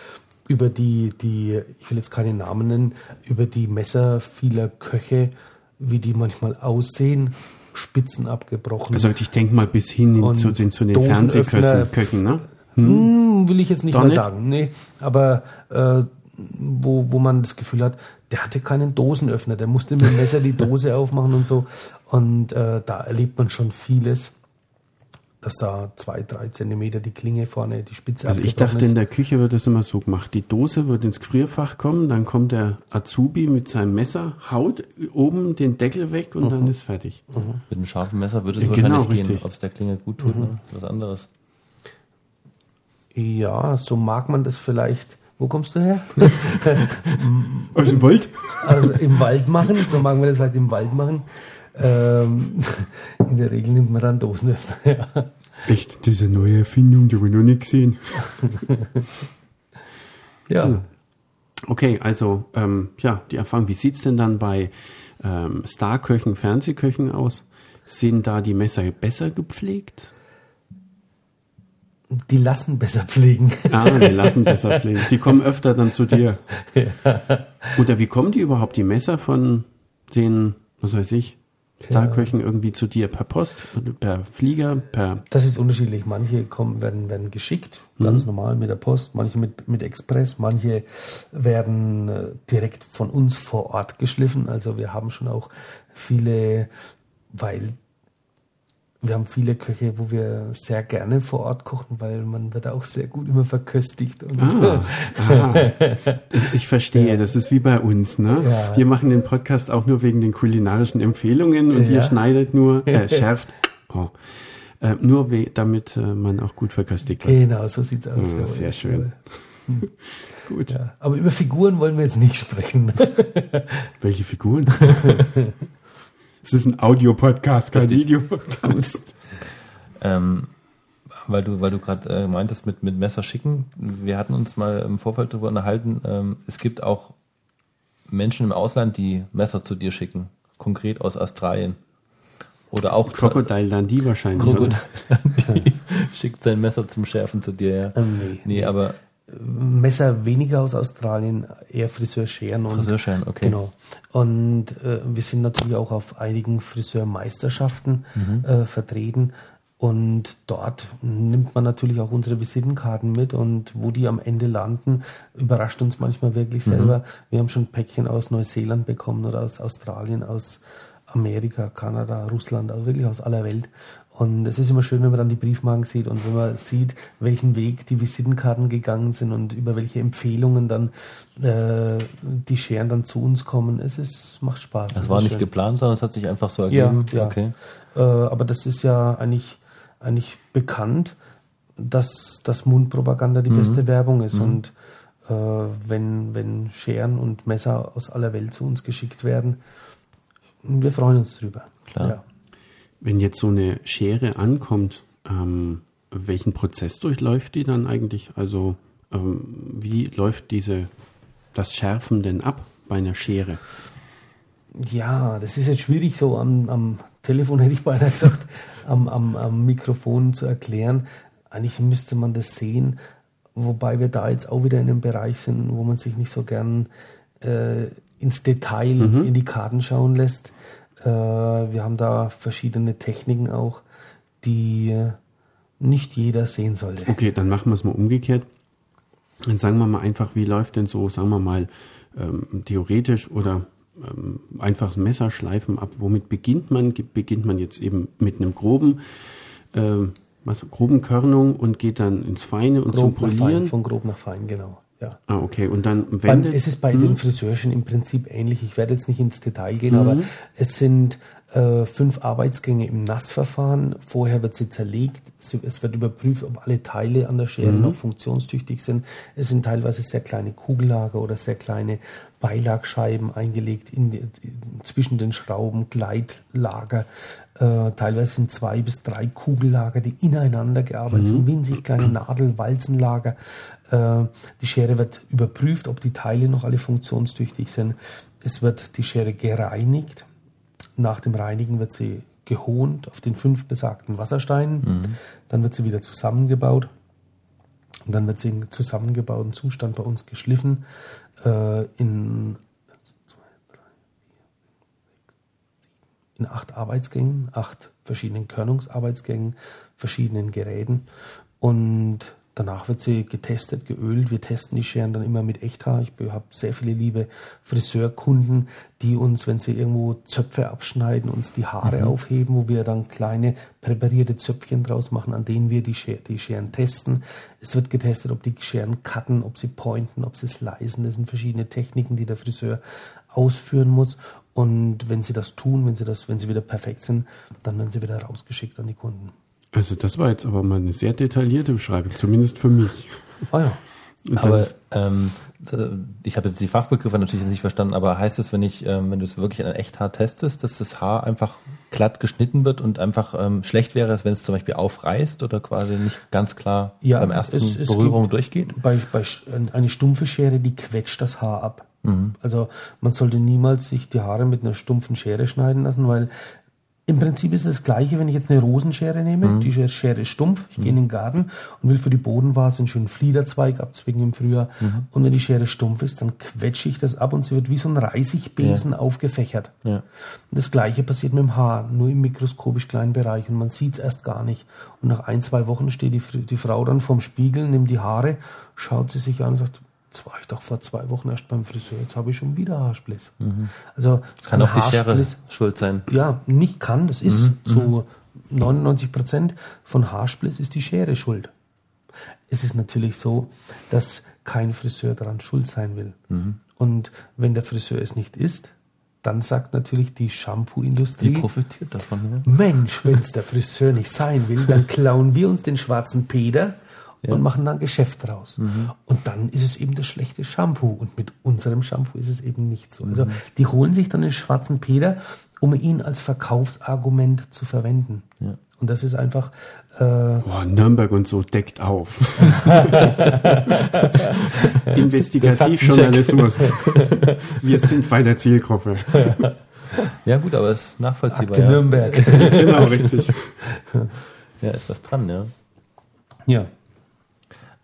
über die, die, ich will jetzt keine Namen nennen, über die Messer vieler Köche, wie die manchmal aussehen. Spitzen abgebrochen. Also ich denke mal bis hin zu, den, zu den Fernsehköchen, ne? Hm. hm. will ich jetzt nicht Doch mal nicht? sagen. Nee, aber äh, wo, wo man das Gefühl hat, der hatte keinen Dosenöffner, der musste mit dem Messer die Dose aufmachen und so. Und äh, da erlebt man schon vieles, dass da zwei, drei Zentimeter die Klinge vorne, die Spitze Also ich dachte, ist. in der Küche wird das immer so gemacht. Die Dose wird ins Gefrierfach kommen, dann kommt der Azubi mit seinem Messer, haut oben den Deckel weg und mhm. dann ist fertig. Mhm. Mit einem scharfen Messer würde es ja, wahrscheinlich genau, gehen. Ob es der Klinge gut tut, mhm. ne? ist was anderes. Ja, so mag man das vielleicht. Wo kommst du her? Aus dem Wald? Also im Wald machen, so mag man das vielleicht im Wald machen. Ähm, in der Regel nimmt man dann Dosenöffner. Ja. Echt, diese neue Erfindung, die wir noch nicht gesehen. ja. Hm. Okay, also ähm, ja, die Erfahrung, wie sieht es denn dann bei ähm, Starköchen, Fernsehköchen aus? Sind da die Messer besser gepflegt? Die lassen besser pflegen. Ah, die lassen besser pflegen. Die kommen öfter dann zu dir. Ja. Oder wie kommen die überhaupt, die Messer von den, was weiß ich, Starköchen ja. irgendwie zu dir per Post, per Flieger, per. Das ist unterschiedlich. Manche kommen, werden, werden geschickt, ganz mhm. normal mit der Post, manche mit, mit Express, manche werden äh, direkt von uns vor Ort geschliffen. Also wir haben schon auch viele, weil wir haben viele Köche, wo wir sehr gerne vor Ort kochen, weil man wird auch sehr gut immer verköstigt. Ah, ah, ich verstehe, das ist wie bei uns. Ne? Ja. Wir machen den Podcast auch nur wegen den kulinarischen Empfehlungen und ja. ihr schneidet nur, äh, schärft, oh, äh, nur damit äh, man auch gut verköstigt wird. Genau, so sieht es aus. Ja, sehr schön. Gut. Ja, aber über Figuren wollen wir jetzt nicht sprechen. Welche Figuren? Es ist ein Audio-Podcast, kein Video-Podcast. ähm, weil du, weil du gerade äh, meintest mit, mit Messer schicken. Wir hatten uns mal im Vorfeld darüber unterhalten. Ähm, es gibt auch Menschen im Ausland, die Messer zu dir schicken. Konkret aus Australien. Oder auch Crocodile Dundee wahrscheinlich. Crocodile Dundee schickt sein Messer zum Schärfen zu dir. Ja. Ähm, nee, nee, aber Messer weniger aus Australien, eher Friseurscheren. Friseurscheren, okay. Genau. Und äh, wir sind natürlich auch auf einigen Friseurmeisterschaften mhm. äh, vertreten. Und dort nimmt man natürlich auch unsere Visitenkarten mit und wo die am Ende landen, überrascht uns manchmal wirklich mhm. selber. Mhm. Wir haben schon Päckchen aus Neuseeland bekommen oder aus Australien, aus Amerika, Kanada, Russland, also wirklich aus aller Welt. Und es ist immer schön, wenn man dann die Briefmarken sieht und wenn man sieht, welchen Weg die Visitenkarten gegangen sind und über welche Empfehlungen dann äh, die Scheren dann zu uns kommen. Es ist, macht Spaß. Das war nicht schön. geplant, sondern es hat sich einfach so ergeben. Ja, ja. Okay. Äh, aber das ist ja eigentlich, eigentlich bekannt, dass, dass Mundpropaganda die mhm. beste Werbung ist. Mhm. Und äh, wenn, wenn Scheren und Messer aus aller Welt zu uns geschickt werden, wir freuen uns drüber. Klar. Ja. Wenn jetzt so eine Schere ankommt, ähm, welchen Prozess durchläuft die dann eigentlich? Also ähm, wie läuft diese das Schärfen denn ab bei einer Schere? Ja, das ist jetzt schwierig so am, am Telefon, hätte ich beinahe gesagt, am, am, am Mikrofon zu erklären. Eigentlich müsste man das sehen, wobei wir da jetzt auch wieder in einem Bereich sind, wo man sich nicht so gern äh, ins Detail mhm. in die Karten schauen lässt. Äh, wir haben da verschiedene Techniken auch, die nicht jeder sehen sollte. Okay, dann machen wir es mal umgekehrt. Dann sagen wir mal einfach, wie läuft denn so, sagen wir mal, ähm, theoretisch oder ähm, einfach Messerschleifen ab. Womit beginnt man? Beginnt man jetzt eben mit einem groben, äh, was, groben Körnung und geht dann ins Feine und grob zum Polieren? Fein, von grob nach fein, genau. Ja. Ah, okay. Und dann wendet... Beim, es ist bei hm. den Friseurchen im Prinzip ähnlich. Ich werde jetzt nicht ins Detail gehen, mhm. aber es sind äh, fünf Arbeitsgänge im Nassverfahren. Vorher wird sie zerlegt. Es wird überprüft, ob alle Teile an der Schere mhm. noch funktionstüchtig sind. Es sind teilweise sehr kleine Kugellager oder sehr kleine Beilagscheiben eingelegt in die, zwischen den Schrauben, Gleitlager. Äh, teilweise sind zwei bis drei Kugellager, die ineinander gearbeitet mhm. sind, winzig kleine Nadelwalzenlager. Äh, die Schere wird überprüft, ob die Teile noch alle funktionstüchtig sind. Es wird die Schere gereinigt. Nach dem Reinigen wird sie gehohnt auf den fünf besagten Wassersteinen. Mhm. Dann wird sie wieder zusammengebaut. Und dann wird sie im zusammengebauten Zustand bei uns geschliffen äh, in, in acht Arbeitsgängen, acht verschiedenen Körnungsarbeitsgängen, verschiedenen Geräten. Und Danach wird sie getestet, geölt. Wir testen die Scheren dann immer mit Echthaar. Ich habe sehr viele liebe Friseurkunden, die uns, wenn sie irgendwo Zöpfe abschneiden, uns die Haare mhm. aufheben, wo wir dann kleine präparierte Zöpfchen draus machen, an denen wir die, Scher die Scheren testen. Es wird getestet, ob die Scheren cutten, ob sie pointen, ob sie slicen. Das sind verschiedene Techniken, die der Friseur ausführen muss. Und wenn sie das tun, wenn sie das, wenn sie wieder perfekt sind, dann werden sie wieder rausgeschickt an die Kunden. Also das war jetzt aber mal eine sehr detaillierte Beschreibung, zumindest für mich. Oh ja. aber ähm, ich habe jetzt die Fachbegriffe natürlich nicht verstanden, aber heißt es, wenn ich, ähm, wenn du es wirklich an echt Haar testest, dass das Haar einfach glatt geschnitten wird und einfach ähm, schlecht wäre, als wenn es zum Beispiel aufreißt oder quasi nicht ganz klar ja, beim ersten es, es Berührung durchgeht? Bei, bei eine stumpfe Schere, die quetscht das Haar ab. Mhm. Also man sollte niemals sich die Haare mit einer stumpfen Schere schneiden lassen, weil im Prinzip ist es das Gleiche, wenn ich jetzt eine Rosenschere nehme. Mhm. Die Schere ist stumpf. Ich mhm. gehe in den Garten und will für die Bodenvase einen schönen Fliederzweig abzwingen im Frühjahr. Mhm. Und wenn die Schere stumpf ist, dann quetsche ich das ab und sie wird wie so ein Reisigbesen ja. aufgefächert. Ja. Und das Gleiche passiert mit dem Haar, nur im mikroskopisch kleinen Bereich und man sieht es erst gar nicht. Und nach ein, zwei Wochen steht die, die Frau dann vorm Spiegel, nimmt die Haare, schaut sie sich an und sagt, Jetzt war ich doch vor zwei Wochen erst beim Friseur, jetzt habe ich schon wieder Haarspliss. Mhm. Also es kann auch die Schere schuld sein. Ja, nicht kann, das ist mhm. zu 99 Prozent von Haarspliss ist die Schere schuld. Es ist natürlich so, dass kein Friseur daran schuld sein will. Mhm. Und wenn der Friseur es nicht ist, dann sagt natürlich die Shampoo-Industrie. Die profitiert davon. Ja? Mensch, wenn es der Friseur nicht sein will, dann klauen wir uns den schwarzen Peter ja. und machen dann Geschäft draus. Mhm. Und dann ist es eben das schlechte Shampoo. Und mit unserem Shampoo ist es eben nicht so. Also mhm. die holen sich dann den schwarzen Peter, um ihn als Verkaufsargument zu verwenden. Ja. Und das ist einfach. Äh, Boah, Nürnberg und so deckt auf. Investigativjournalismus. Wir sind bei der Zielgruppe. Ja, gut, aber es ist nachvollziehbar. Akte ja. Nürnberg. genau, richtig. Ja, ist was dran, ja. Ja.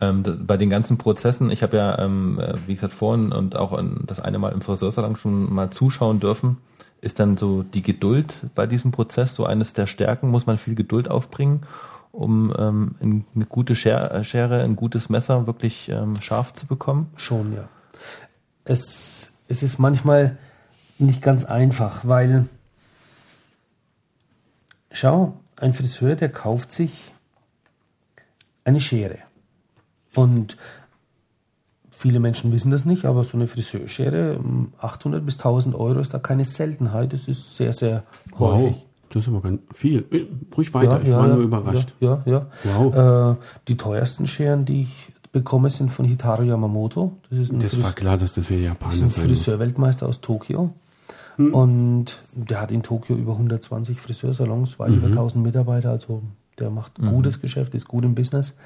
Ähm, das, bei den ganzen Prozessen, ich habe ja, ähm, äh, wie gesagt, vorhin und auch das eine Mal im Friseursalon schon mal zuschauen dürfen, ist dann so die Geduld bei diesem Prozess so eines der Stärken, muss man viel Geduld aufbringen, um ähm, eine gute Schere, Schere, ein gutes Messer wirklich ähm, scharf zu bekommen? Schon, ja. Es, es ist manchmal nicht ganz einfach, weil, schau, ein Friseur, der kauft sich eine Schere. Und viele Menschen wissen das nicht, aber so eine Friseurschere, 800 bis 1000 Euro ist da keine Seltenheit. Das ist sehr, sehr häufig. Wow. Das ist aber ganz viel. Äh, ruhig weiter, ja, ich war ja, nur überrascht. Ja, ja. Wow. Äh, die teuersten Scheren, die ich bekomme, sind von Hitaru Yamamoto. Das, ist ein das Fris war klar, dass das wir Japaner sind. Das ist ein Friseurweltmeister aus Tokio. Hm. Und der hat in Tokio über 120 Friseursalons, weit mhm. über 1000 Mitarbeiter. Also der macht mhm. gutes Geschäft, ist gut im Business.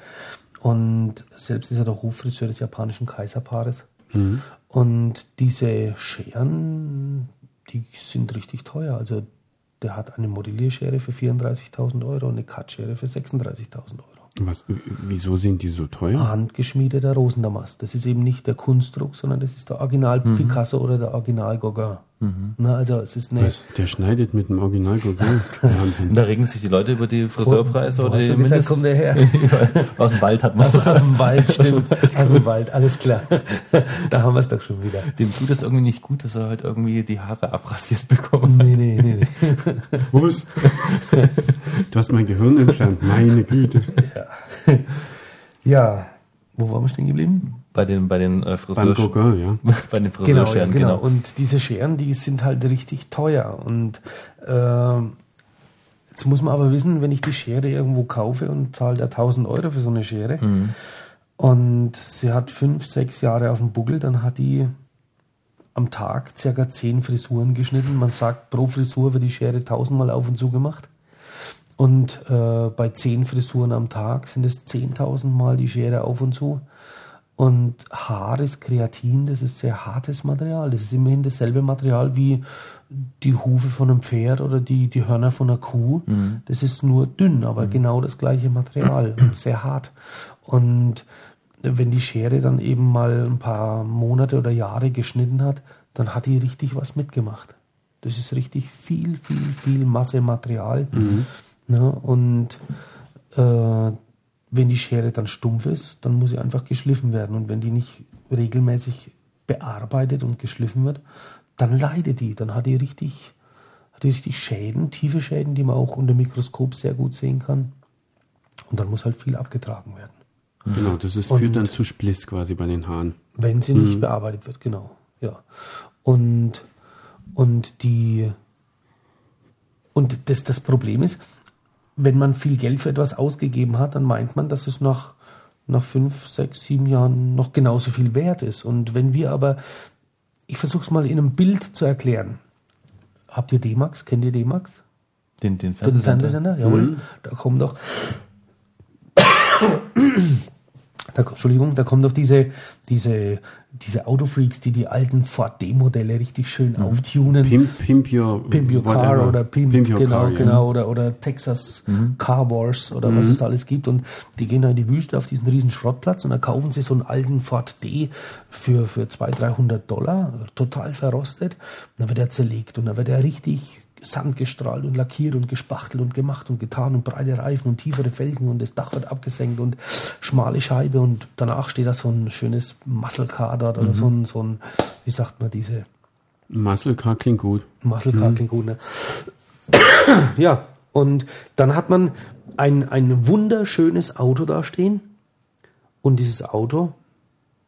Und selbst ist er der Hoffriseur des japanischen Kaiserpaares. Mhm. Und diese Scheren, die sind richtig teuer. Also der hat eine Modellierschere für 34.000 Euro und eine Cutschere für 36.000 Euro. Was, wieso sind die so teuer? Handgeschmiedeter Rosendamast. Das ist eben nicht der Kunstdruck, sondern das ist der Original mhm. Picasso oder der Original Gauguin. Mhm. Na, also es ist eine Was, der schneidet mit dem Original. Wahnsinn. da regen sich die Leute über die Friseurpreise oder die gesagt, kommt der her? aus dem Wald hat man es. Aus, aus dem Wald, stimmt. aus dem Wald, alles klar. da haben wir es doch schon wieder. Dem tut es irgendwie nicht gut, dass er halt irgendwie die Haare abrasiert bekommt. Nee, nee, nee. nee. Was? du hast mein Gehirn entfernt, meine Güte. Ja. ja. Wo waren wir stehen geblieben? Bei den, bei den äh, Friseurscheren. Ja. bei den Friseurscheren, genau, ja, genau. genau. Und diese Scheren, die sind halt richtig teuer. Und äh, jetzt muss man aber wissen, wenn ich die Schere irgendwo kaufe und zahle da 1000 Euro für so eine Schere mhm. und sie hat fünf, sechs Jahre auf dem Buckel, dann hat die am Tag circa zehn Frisuren geschnitten. Man sagt, pro Frisur wird die Schere tausendmal auf und zu gemacht. Und äh, bei zehn Frisuren am Tag sind es 10.000 Mal die Schere auf und zu. Und Haar ist Kreatin, das ist sehr hartes Material. Das ist immerhin dasselbe Material wie die Hufe von einem Pferd oder die, die Hörner von einer Kuh. Mhm. Das ist nur dünn, aber mhm. genau das gleiche Material und sehr hart. Und wenn die Schere dann eben mal ein paar Monate oder Jahre geschnitten hat, dann hat die richtig was mitgemacht. Das ist richtig viel, viel, viel Masse Material. Mhm. Ne? Und äh, wenn die Schere dann stumpf ist, dann muss sie einfach geschliffen werden. Und wenn die nicht regelmäßig bearbeitet und geschliffen wird, dann leidet die. Dann hat die richtig, hat die richtig Schäden, tiefe Schäden, die man auch unter Mikroskop sehr gut sehen kann. Und dann muss halt viel abgetragen werden. Genau, das ist, führt dann zu Spliss quasi bei den Haaren. Wenn sie nicht mhm. bearbeitet wird, genau. Ja. Und, und die und das, das Problem ist, wenn man viel Geld für etwas ausgegeben hat, dann meint man, dass es nach, nach fünf, sechs, sieben Jahren noch genauso viel wert ist. Und wenn wir aber, ich versuche es mal in einem Bild zu erklären. Habt ihr D-Max? Kennt ihr D-Max? Den, den Fernsehsender? Den Fernsehsender, jawohl. Mhm. Da kommen doch da, Entschuldigung, da kommen doch diese, diese, diese Autofreaks, die die alten Ford D-Modelle richtig schön mhm. auftunen. Pimp, Pimp Your, Pimp your Car oder Pimp, Pimp your genau, car, genau, ja. oder, oder Texas mhm. Car Wars oder mhm. was es da alles gibt. Und die gehen da in die Wüste auf diesen riesen Schrottplatz und da kaufen sie so einen alten Ford D für, für 200, 300 Dollar, total verrostet. Und dann wird er zerlegt und dann wird er richtig Sand gestrahlt und lackiert und gespachtelt und gemacht und getan und breite Reifen und tiefere Felgen und das Dach wird abgesenkt und schmale Scheibe und danach steht da so ein schönes Muscle Car dort oder mhm. so, ein, so ein, wie sagt man, diese. Muscle Car klingt gut. Muscle Car mhm. klingt gut, ne? ja, und dann hat man ein, ein wunderschönes Auto da stehen und dieses Auto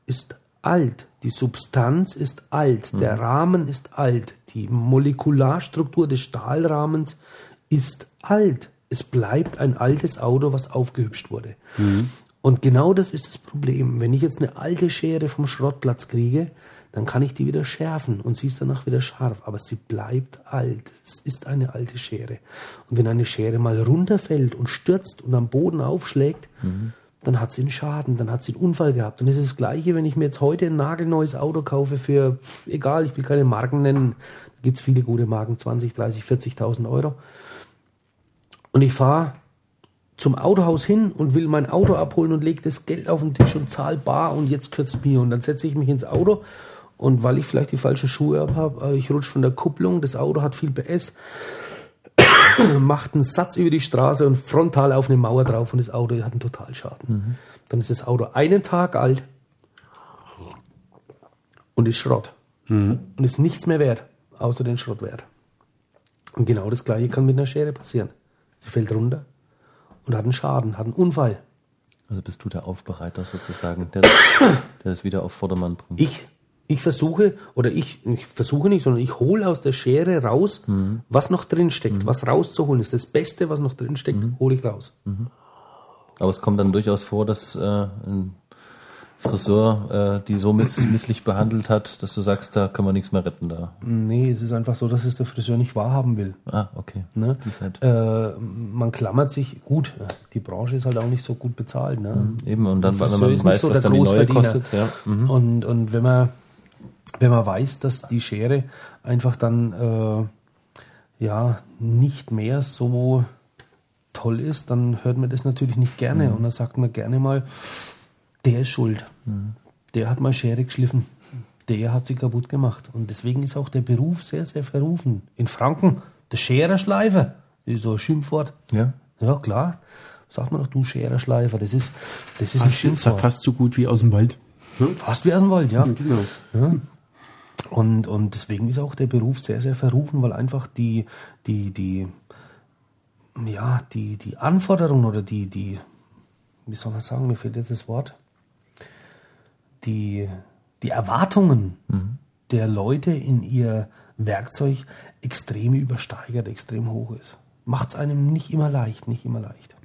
ist alt. Die Substanz ist alt, mhm. der Rahmen ist alt, die Molekularstruktur des Stahlrahmens ist alt. Es bleibt ein altes Auto, was aufgehübscht wurde. Mhm. Und genau das ist das Problem. Wenn ich jetzt eine alte Schere vom Schrottplatz kriege, dann kann ich die wieder schärfen und sie ist danach wieder scharf. Aber sie bleibt alt. Es ist eine alte Schere. Und wenn eine Schere mal runterfällt und stürzt und am Boden aufschlägt, mhm. Dann hat sie einen Schaden, dann hat sie einen Unfall gehabt. Und es ist das Gleiche, wenn ich mir jetzt heute ein nagelneues Auto kaufe für, egal, ich will keine Marken nennen, da gibt es viele gute Marken, 20, 30, 40.000 Euro. Und ich fahre zum Autohaus hin und will mein Auto abholen und lege das Geld auf den Tisch und zahle bar und jetzt kürzt mir. Und dann setze ich mich ins Auto und weil ich vielleicht die falschen Schuhe habe, äh, ich rutsche von der Kupplung, das Auto hat viel PS, macht einen Satz über die Straße und frontal auf eine Mauer drauf und das Auto hat einen Totalschaden. Mhm. Dann ist das Auto einen Tag alt und ist Schrott. Mhm. Und ist nichts mehr wert, außer den Schrottwert. Und genau das gleiche kann mit einer Schere passieren. Sie fällt runter und hat einen Schaden, hat einen Unfall. Also bist du der Aufbereiter sozusagen, der, der das wieder auf Vordermann bringt? Ich ich versuche, oder ich, ich versuche nicht, sondern ich hole aus der Schere raus, mhm. was noch drin steckt. Mhm. Was rauszuholen ist das Beste, was noch drin steckt, mhm. hole ich raus. Mhm. Aber es kommt dann durchaus vor, dass äh, ein Friseur äh, die so miss misslich behandelt hat, dass du sagst, da können wir nichts mehr retten da. Nee, es ist einfach so, dass es der Friseur nicht wahrhaben will. Ah, okay. Ne? Halt äh, man klammert sich, gut, die Branche ist halt auch nicht so gut bezahlt. Ne? Mhm, eben, und dann, wenn man weiß, so was dann die neue kostet. Ja. Mhm. Und, und wenn man wenn man weiß, dass die Schere einfach dann äh, ja nicht mehr so toll ist, dann hört man das natürlich nicht gerne. Mhm. Und dann sagt man gerne mal, der ist schuld. Mhm. Der hat mal Schere geschliffen. Der hat sie kaputt gemacht. Und deswegen ist auch der Beruf sehr, sehr verrufen. In Franken, der Schererschleifer, ist so ein Schimpfwort. Ja. Ja, klar. Sagt man doch, du Schererschleifer. Das ist, das ist fast, ein Schimpfwort. Fast so gut wie aus dem Wald. Hm? Fast wie aus dem Wald, ja. ja genau. Ja. Und, und deswegen ist auch der Beruf sehr, sehr verrufen, weil einfach die, die, die, ja, die, die Anforderungen oder die, die, wie soll man sagen, mir fehlt jetzt das Wort, die, die Erwartungen mhm. der Leute in ihr Werkzeug extrem übersteigert, extrem hoch ist. Macht es einem nicht immer leicht, nicht immer leicht.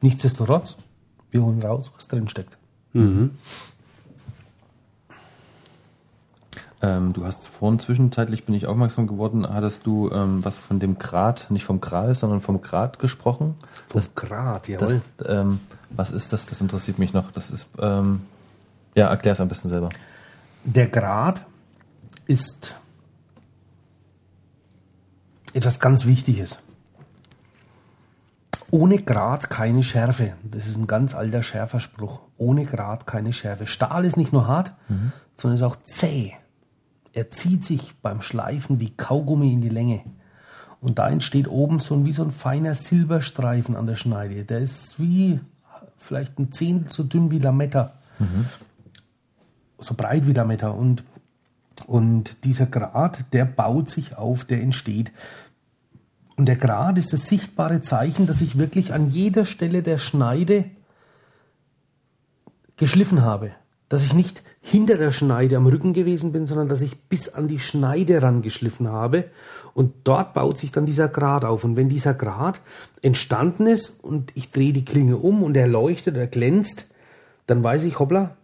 Nichtsdestotrotz, wir holen raus, was drin steckt. Mhm. Ähm, du hast vorhin zwischenzeitlich, bin ich aufmerksam geworden, hattest du ähm, was von dem Grad, nicht vom Gral, sondern vom Grad gesprochen. Vom das, Grad, jawohl. Das, ähm, was ist das? Das interessiert mich noch. Das ist, ähm, ja, erklär es am besten selber. Der Grad ist etwas ganz Wichtiges. Ohne Grad keine Schärfe. Das ist ein ganz alter Schärferspruch. Ohne Grad keine Schärfe. Stahl ist nicht nur hart, mhm. sondern ist auch zäh. Er zieht sich beim Schleifen wie Kaugummi in die Länge. Und da entsteht oben so ein, wie so ein feiner Silberstreifen an der Schneide. Der ist wie vielleicht ein Zehntel so dünn wie Lametta. Mhm. So breit wie Lametta. Und, und dieser Grat, der baut sich auf, der entsteht. Und der Grat ist das sichtbare Zeichen, dass ich wirklich an jeder Stelle der Schneide geschliffen habe dass ich nicht hinter der Schneide am Rücken gewesen bin, sondern dass ich bis an die Schneide rangeschliffen habe. Und dort baut sich dann dieser Grat auf. Und wenn dieser Grat entstanden ist und ich drehe die Klinge um und er leuchtet, er glänzt, dann weiß ich, hoppla,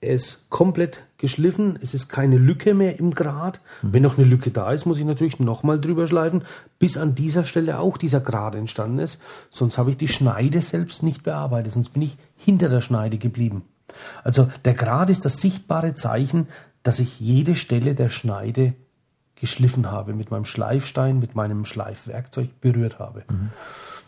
er ist komplett geschliffen, es ist keine Lücke mehr im Grat. Mhm. Wenn noch eine Lücke da ist, muss ich natürlich nochmal drüber schleifen, bis an dieser Stelle auch dieser Grat entstanden ist. Sonst habe ich die Schneide selbst nicht bearbeitet, sonst bin ich hinter der Schneide geblieben. Also der Grad ist das sichtbare Zeichen, dass ich jede Stelle der Schneide geschliffen habe, mit meinem Schleifstein, mit meinem Schleifwerkzeug berührt habe. Mhm.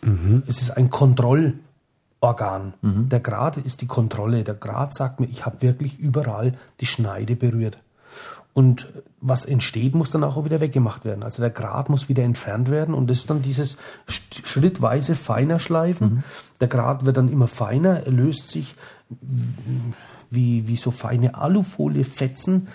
Mhm. Es ist ein Kontrollorgan. Mhm. Der Grad ist die Kontrolle. Der Grad sagt mir, ich habe wirklich überall die Schneide berührt. Und was entsteht, muss dann auch wieder weggemacht werden. Also der Grat muss wieder entfernt werden und das ist dann dieses schrittweise feiner Schleifen. Mhm. Der Grat wird dann immer feiner, er löst sich wie, wie so feine Alufolie-Fetzen,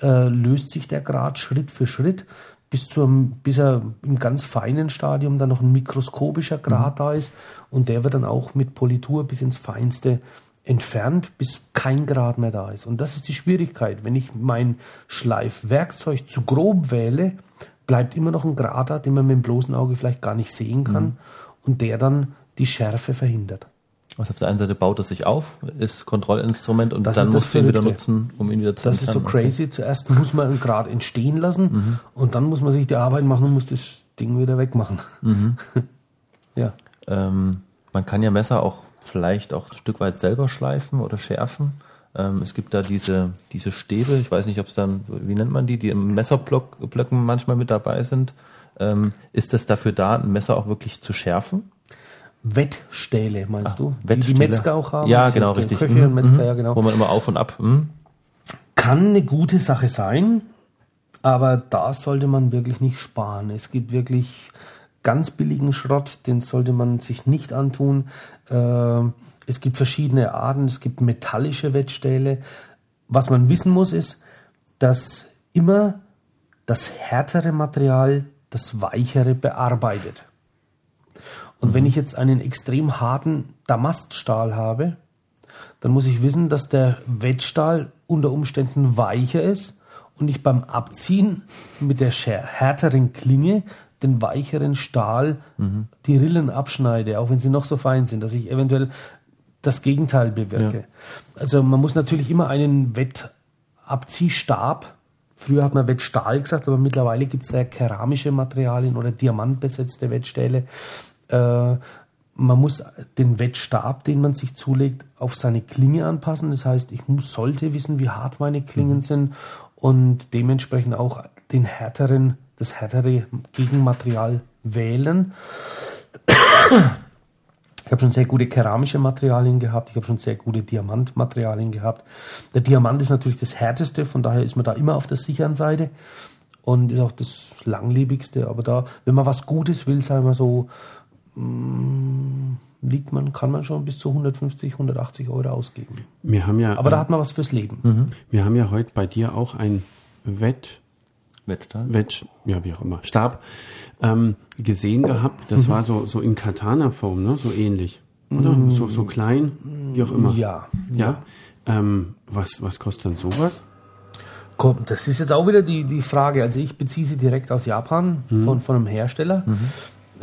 äh, löst sich der Grat Schritt für Schritt, bis, zum, bis er im ganz feinen Stadium dann noch ein mikroskopischer Grat mhm. da ist und der wird dann auch mit Politur bis ins Feinste entfernt, bis kein Grad mehr da ist. Und das ist die Schwierigkeit. Wenn ich mein Schleifwerkzeug zu grob wähle, bleibt immer noch ein Grad da, den man mit dem bloßen Auge vielleicht gar nicht sehen kann mhm. und der dann die Schärfe verhindert. Also auf der einen Seite baut es sich auf, ist Kontrollinstrument und das dann muss man ihn wieder nutzen, um ihn wieder zu Das ist so crazy. Zuerst muss man einen Grad entstehen lassen mhm. und dann muss man sich die Arbeit machen und muss das Ding wieder wegmachen. Mhm. ja. Ähm, man kann ja Messer auch vielleicht auch ein Stück weit selber schleifen oder schärfen. Ähm, es gibt da diese, diese Stäbe, ich weiß nicht, ob es dann, wie nennt man die, die im Messerblöcken manchmal mit dabei sind. Ähm, ist das dafür da, ein Messer auch wirklich zu schärfen? Wettstähle, meinst Ach, du? Wettstähle. Die, die Metzger auch haben? Ja, genau, richtig. Köche mhm. und Metzger, mhm. ja, genau. Wo man immer auf und ab. Mhm. Kann eine gute Sache sein, aber da sollte man wirklich nicht sparen. Es gibt wirklich ganz billigen Schrott, den sollte man sich nicht antun. Äh, es gibt verschiedene Arten, es gibt metallische Wettstähle. Was man wissen muss, ist, dass immer das härtere Material das weichere bearbeitet. Und mhm. wenn ich jetzt einen extrem harten Damaststahl habe, dann muss ich wissen, dass der Wettstahl unter Umständen weicher ist und ich beim Abziehen mit der härteren Klinge den weicheren Stahl mhm. die Rillen abschneide, auch wenn sie noch so fein sind, dass ich eventuell das Gegenteil bewirke. Ja. Also man muss natürlich immer einen Wettabziehstab, früher hat man Wettstahl gesagt, aber mittlerweile gibt es ja keramische Materialien oder diamantbesetzte Wettstähle. Äh, man muss den Wettstab, den man sich zulegt, auf seine Klinge anpassen. Das heißt, ich muss, sollte wissen, wie hart meine Klingen mhm. sind und dementsprechend auch den härteren, das härtere Gegenmaterial wählen. Ich habe schon sehr gute keramische Materialien gehabt, ich habe schon sehr gute Diamantmaterialien gehabt. Der Diamant ist natürlich das härteste, von daher ist man da immer auf der sicheren Seite und ist auch das langlebigste. Aber da, wenn man was Gutes will, sagen wir so, Mm, liegt man, kann man schon bis zu 150, 180 Euro ausgeben. Wir haben ja, Aber da hat man was fürs Leben. Mhm. Wir haben ja heute bei dir auch ein Wett, Wettstab, Wett, ja, wie auch immer, Stab ähm, gesehen gehabt. Das mhm. war so, so in Katana-Form, ne? so ähnlich. Oder? Mhm. So, so klein, wie auch immer. Ja. Ja. Ähm, was, was kostet dann sowas? Das ist jetzt auch wieder die, die Frage. Also ich beziehe sie direkt aus Japan mhm. von, von einem Hersteller.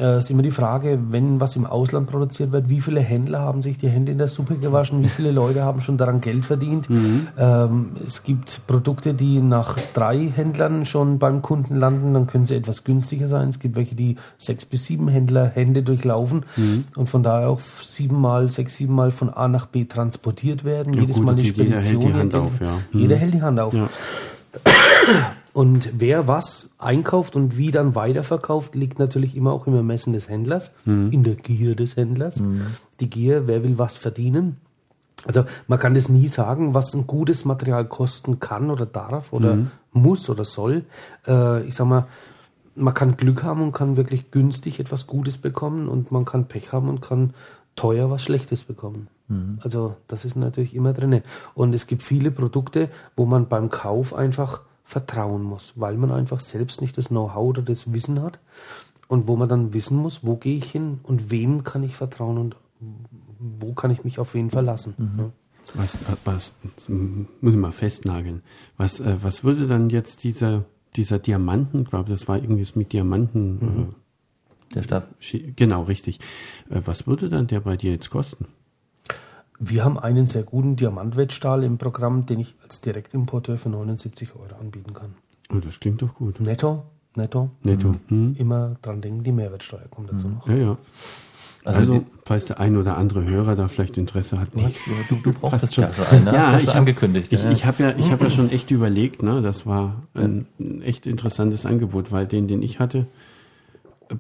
Mhm äh, ist immer die Frage, wenn was im Ausland produziert wird, wie viele Händler haben sich die Hände in der Suppe gewaschen, wie viele Leute haben schon daran Geld verdient. Mhm. Ähm, es gibt Produkte, die nach drei Händlern schon beim Kunden landen, dann können sie etwas günstiger sein. Es gibt welche, die sechs bis sieben Händler Hände durchlaufen mhm. und von daher auch siebenmal, sechs, siebenmal von A nach B transportiert werden. Ja, Jedes gut, Mal eine Spedition. Jeder hält die Hand auf, ja. Jeder mhm. hält die Hand auf. Ja. Und wer was einkauft und wie dann weiterverkauft, liegt natürlich immer auch im Ermessen des Händlers, mhm. in der Gier des Händlers. Mhm. Die Gier, wer will was verdienen. Also man kann das nie sagen, was ein gutes Material kosten kann oder darf oder mhm. muss oder soll. Äh, ich sag mal, man kann Glück haben und kann wirklich günstig etwas Gutes bekommen und man kann Pech haben und kann teuer was Schlechtes bekommen. Mhm. Also das ist natürlich immer drin. Und es gibt viele Produkte, wo man beim Kauf einfach vertrauen muss, weil man einfach selbst nicht das Know-how oder das Wissen hat und wo man dann wissen muss, wo gehe ich hin und wem kann ich vertrauen und wo kann ich mich auf wen verlassen. Mhm. Was, was, muss ich mal festnageln, was, äh, was würde dann jetzt dieser, dieser Diamanten, glaube das war irgendwie mit Diamanten. Mhm. Äh, der Stab. Genau, richtig. Äh, was würde dann der bei dir jetzt kosten? Wir haben einen sehr guten Diamantwettstahl im Programm, den ich als Direktimporteur für 79 Euro anbieten kann. Oh, das klingt doch gut. Netto, netto. Netto. Mhm. Hm. Immer dran denken, die Mehrwertsteuer kommt dazu mhm. noch. Ja, ja. Also, also falls der ein oder andere Hörer da vielleicht Interesse hat, nicht. Du, du brauchst das ja schon einen, ne? Ja, ich habe angekündigt. Ich, ja. ich habe ja, ich habe ja schon echt überlegt, ne? Das war ein, ein echt interessantes Angebot, weil den, den ich hatte,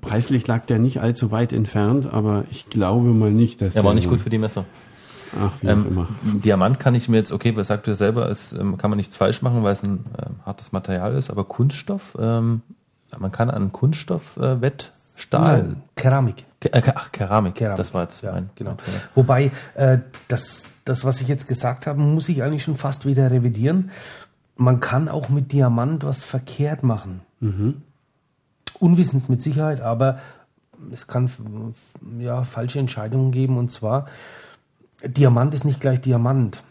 preislich lag der nicht allzu weit entfernt, aber ich glaube mal nicht, dass der war nicht gut für die Messer. Ach, wie ähm, immer. Diamant kann ich mir jetzt, okay, was sagt ihr selber, ist, ähm, kann man nichts falsch machen, weil es ein äh, hartes Material ist, aber Kunststoff, ähm, man kann an Kunststoff äh, Wettstahl. Nein, Keramik. Ke äh, ach, Keramik. Keramik. Das war jetzt ja, mein. Genau. Wobei, äh, das, das, was ich jetzt gesagt habe, muss ich eigentlich schon fast wieder revidieren. Man kann auch mit Diamant was verkehrt machen. Mhm. Unwissend mit Sicherheit, aber es kann ja falsche Entscheidungen geben und zwar Diamant ist nicht gleich Diamant.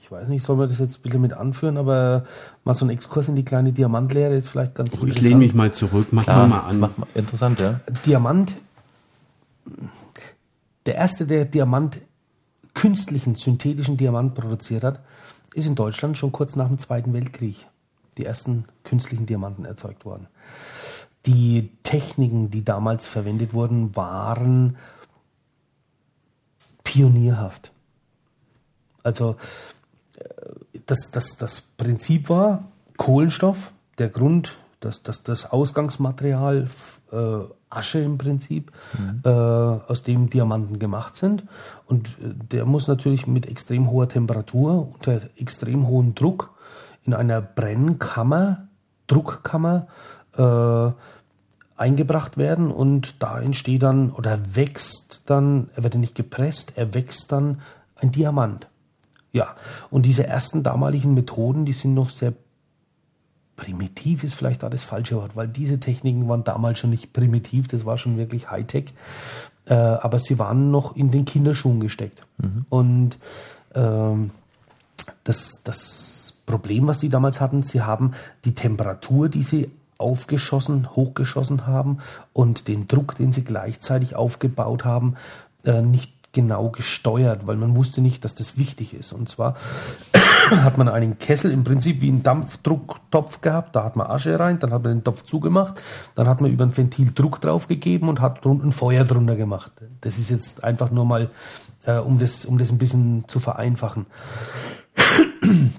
Ich weiß nicht, soll man das jetzt ein bisschen mit anführen, aber mal so ein Exkurs in die kleine Diamantlehre ist vielleicht ganz oh, Ich lehne mich mal zurück, mach Klar, mal an. Mach mal, interessant, ja. Diamant, der erste, der Diamant, künstlichen, synthetischen Diamant produziert hat, ist in Deutschland schon kurz nach dem Zweiten Weltkrieg die ersten künstlichen Diamanten erzeugt worden. Die Techniken, die damals verwendet wurden, waren pionierhaft. Also äh, das, das, das Prinzip war Kohlenstoff, der Grund, das, das, das Ausgangsmaterial, äh, Asche im Prinzip, mhm. äh, aus dem Diamanten gemacht sind. Und äh, der muss natürlich mit extrem hoher Temperatur, unter extrem hohem Druck in einer Brennkammer, Druckkammer, äh, eingebracht werden und da entsteht dann oder wächst dann, er wird ja nicht gepresst, er wächst dann ein Diamant. Ja, und diese ersten damaligen Methoden, die sind noch sehr primitiv, ist vielleicht auch das falsche Wort, weil diese Techniken waren damals schon nicht primitiv, das war schon wirklich Hightech, äh, aber sie waren noch in den Kinderschuhen gesteckt. Mhm. Und ähm, das, das Problem, was die damals hatten, sie haben die Temperatur, die sie aufgeschossen, hochgeschossen haben und den Druck, den sie gleichzeitig aufgebaut haben, äh, nicht genau gesteuert, weil man wusste nicht, dass das wichtig ist. Und zwar hat man einen Kessel im Prinzip wie einen Dampfdrucktopf gehabt, da hat man Asche rein, dann hat man den Topf zugemacht, dann hat man über ein Ventil Druck drauf gegeben und hat drunten Feuer drunter gemacht. Das ist jetzt einfach nur mal, äh, um, das, um das ein bisschen zu vereinfachen.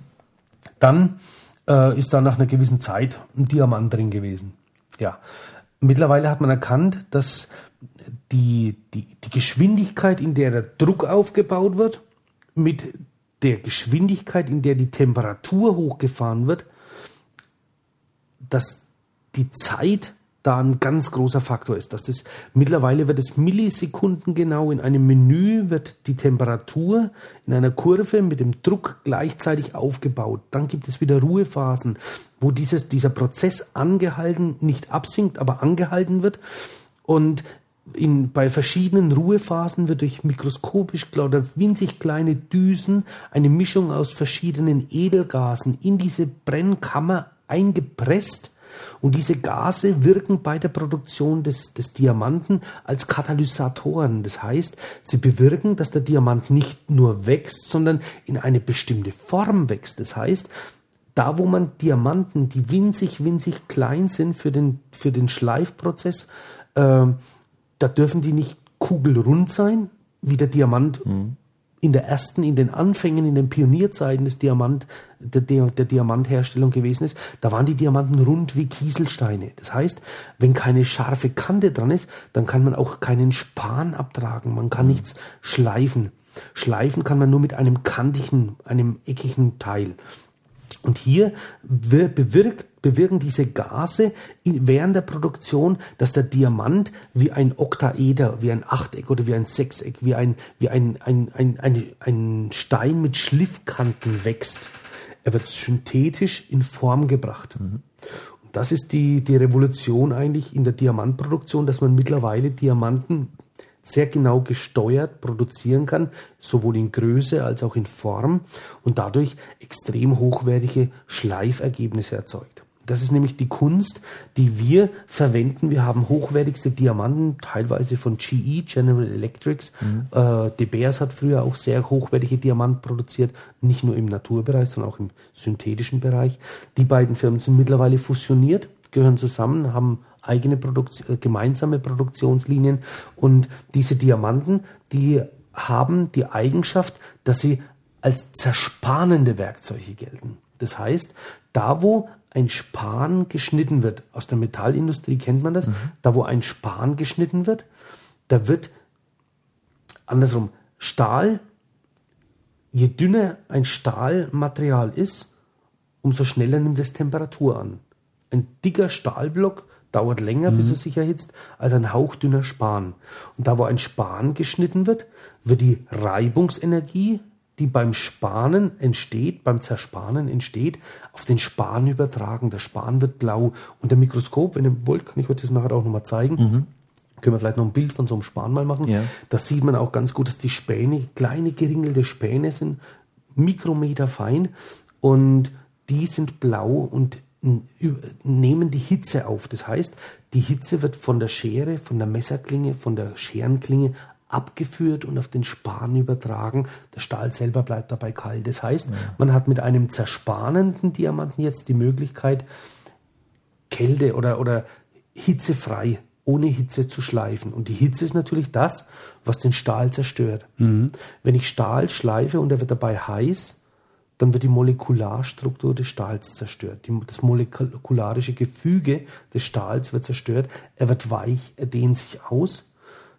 dann äh, ist da nach einer gewissen Zeit ein Diamant drin gewesen. Ja. Mittlerweile hat man erkannt, dass die, die, die Geschwindigkeit, in der der Druck aufgebaut wird, mit der Geschwindigkeit, in der die Temperatur hochgefahren wird, dass die Zeit da ein ganz großer Faktor ist. Dass das, mittlerweile wird es Millisekunden genau in einem Menü wird die Temperatur in einer Kurve mit dem Druck gleichzeitig aufgebaut. Dann gibt es wieder Ruhephasen, wo dieses, dieser Prozess angehalten, nicht absinkt, aber angehalten wird. Und in, bei verschiedenen Ruhephasen wird durch mikroskopisch oder winzig kleine Düsen eine Mischung aus verschiedenen Edelgasen in diese Brennkammer eingepresst und diese Gase wirken bei der Produktion des, des Diamanten als Katalysatoren. Das heißt, sie bewirken, dass der Diamant nicht nur wächst, sondern in eine bestimmte Form wächst. Das heißt, da wo man Diamanten, die winzig, winzig klein sind für den, für den Schleifprozess, äh, da dürfen die nicht kugelrund sein, wie der Diamant mhm in der ersten, in den Anfängen, in den Pionierzeiten des Diamant, der, der, Diamantherstellung gewesen ist, da waren die Diamanten rund wie Kieselsteine. Das heißt, wenn keine scharfe Kante dran ist, dann kann man auch keinen Span abtragen. Man kann mhm. nichts schleifen. Schleifen kann man nur mit einem kantigen, einem eckigen Teil. Und hier bewirkt bewirken diese Gase während der Produktion, dass der Diamant wie ein Oktaeder, wie ein Achteck oder wie ein Sechseck, wie ein, wie ein, ein, ein, ein, ein Stein mit Schliffkanten wächst. Er wird synthetisch in Form gebracht. Mhm. Und das ist die, die Revolution eigentlich in der Diamantproduktion, dass man mittlerweile Diamanten sehr genau gesteuert produzieren kann, sowohl in Größe als auch in Form und dadurch extrem hochwertige Schleifergebnisse erzeugt. Das ist nämlich die Kunst, die wir verwenden. Wir haben hochwertigste Diamanten, teilweise von GE, General Electrics. Mhm. Äh, De Beers hat früher auch sehr hochwertige Diamanten produziert, nicht nur im Naturbereich, sondern auch im synthetischen Bereich. Die beiden Firmen sind mittlerweile fusioniert, gehören zusammen, haben eigene Produkt äh, gemeinsame Produktionslinien und diese Diamanten, die haben die Eigenschaft, dass sie als zerspanende Werkzeuge gelten. Das heißt, da wo ein Span geschnitten wird. Aus der Metallindustrie kennt man das. Mhm. Da, wo ein Span geschnitten wird, da wird andersrum Stahl, je dünner ein Stahlmaterial ist, umso schneller nimmt es Temperatur an. Ein dicker Stahlblock dauert länger, mhm. bis er sich erhitzt, als ein hauchdünner Span. Und da, wo ein Span geschnitten wird, wird die Reibungsenergie die beim Spanen entsteht, beim Zerspanen entsteht, auf den Span übertragen. Der Span wird blau. Und der Mikroskop, wenn ihr wollt, kann ich euch das nachher auch nochmal zeigen. Mhm. Können wir vielleicht noch ein Bild von so einem Span mal machen. Ja. Da sieht man auch ganz gut, dass die Späne kleine geringelte Späne sind, Mikrometer fein. Und die sind blau und nehmen die Hitze auf. Das heißt, die Hitze wird von der Schere, von der Messerklinge, von der Scherenklinge abgeführt und auf den Span übertragen. Der Stahl selber bleibt dabei kalt. Das heißt, ja. man hat mit einem zerspanenden Diamanten jetzt die Möglichkeit, Kälte oder, oder hitzefrei, ohne Hitze zu schleifen. Und die Hitze ist natürlich das, was den Stahl zerstört. Mhm. Wenn ich Stahl schleife und er wird dabei heiß, dann wird die Molekularstruktur des Stahls zerstört. Die, das molekularische Gefüge des Stahls wird zerstört. Er wird weich, er dehnt sich aus.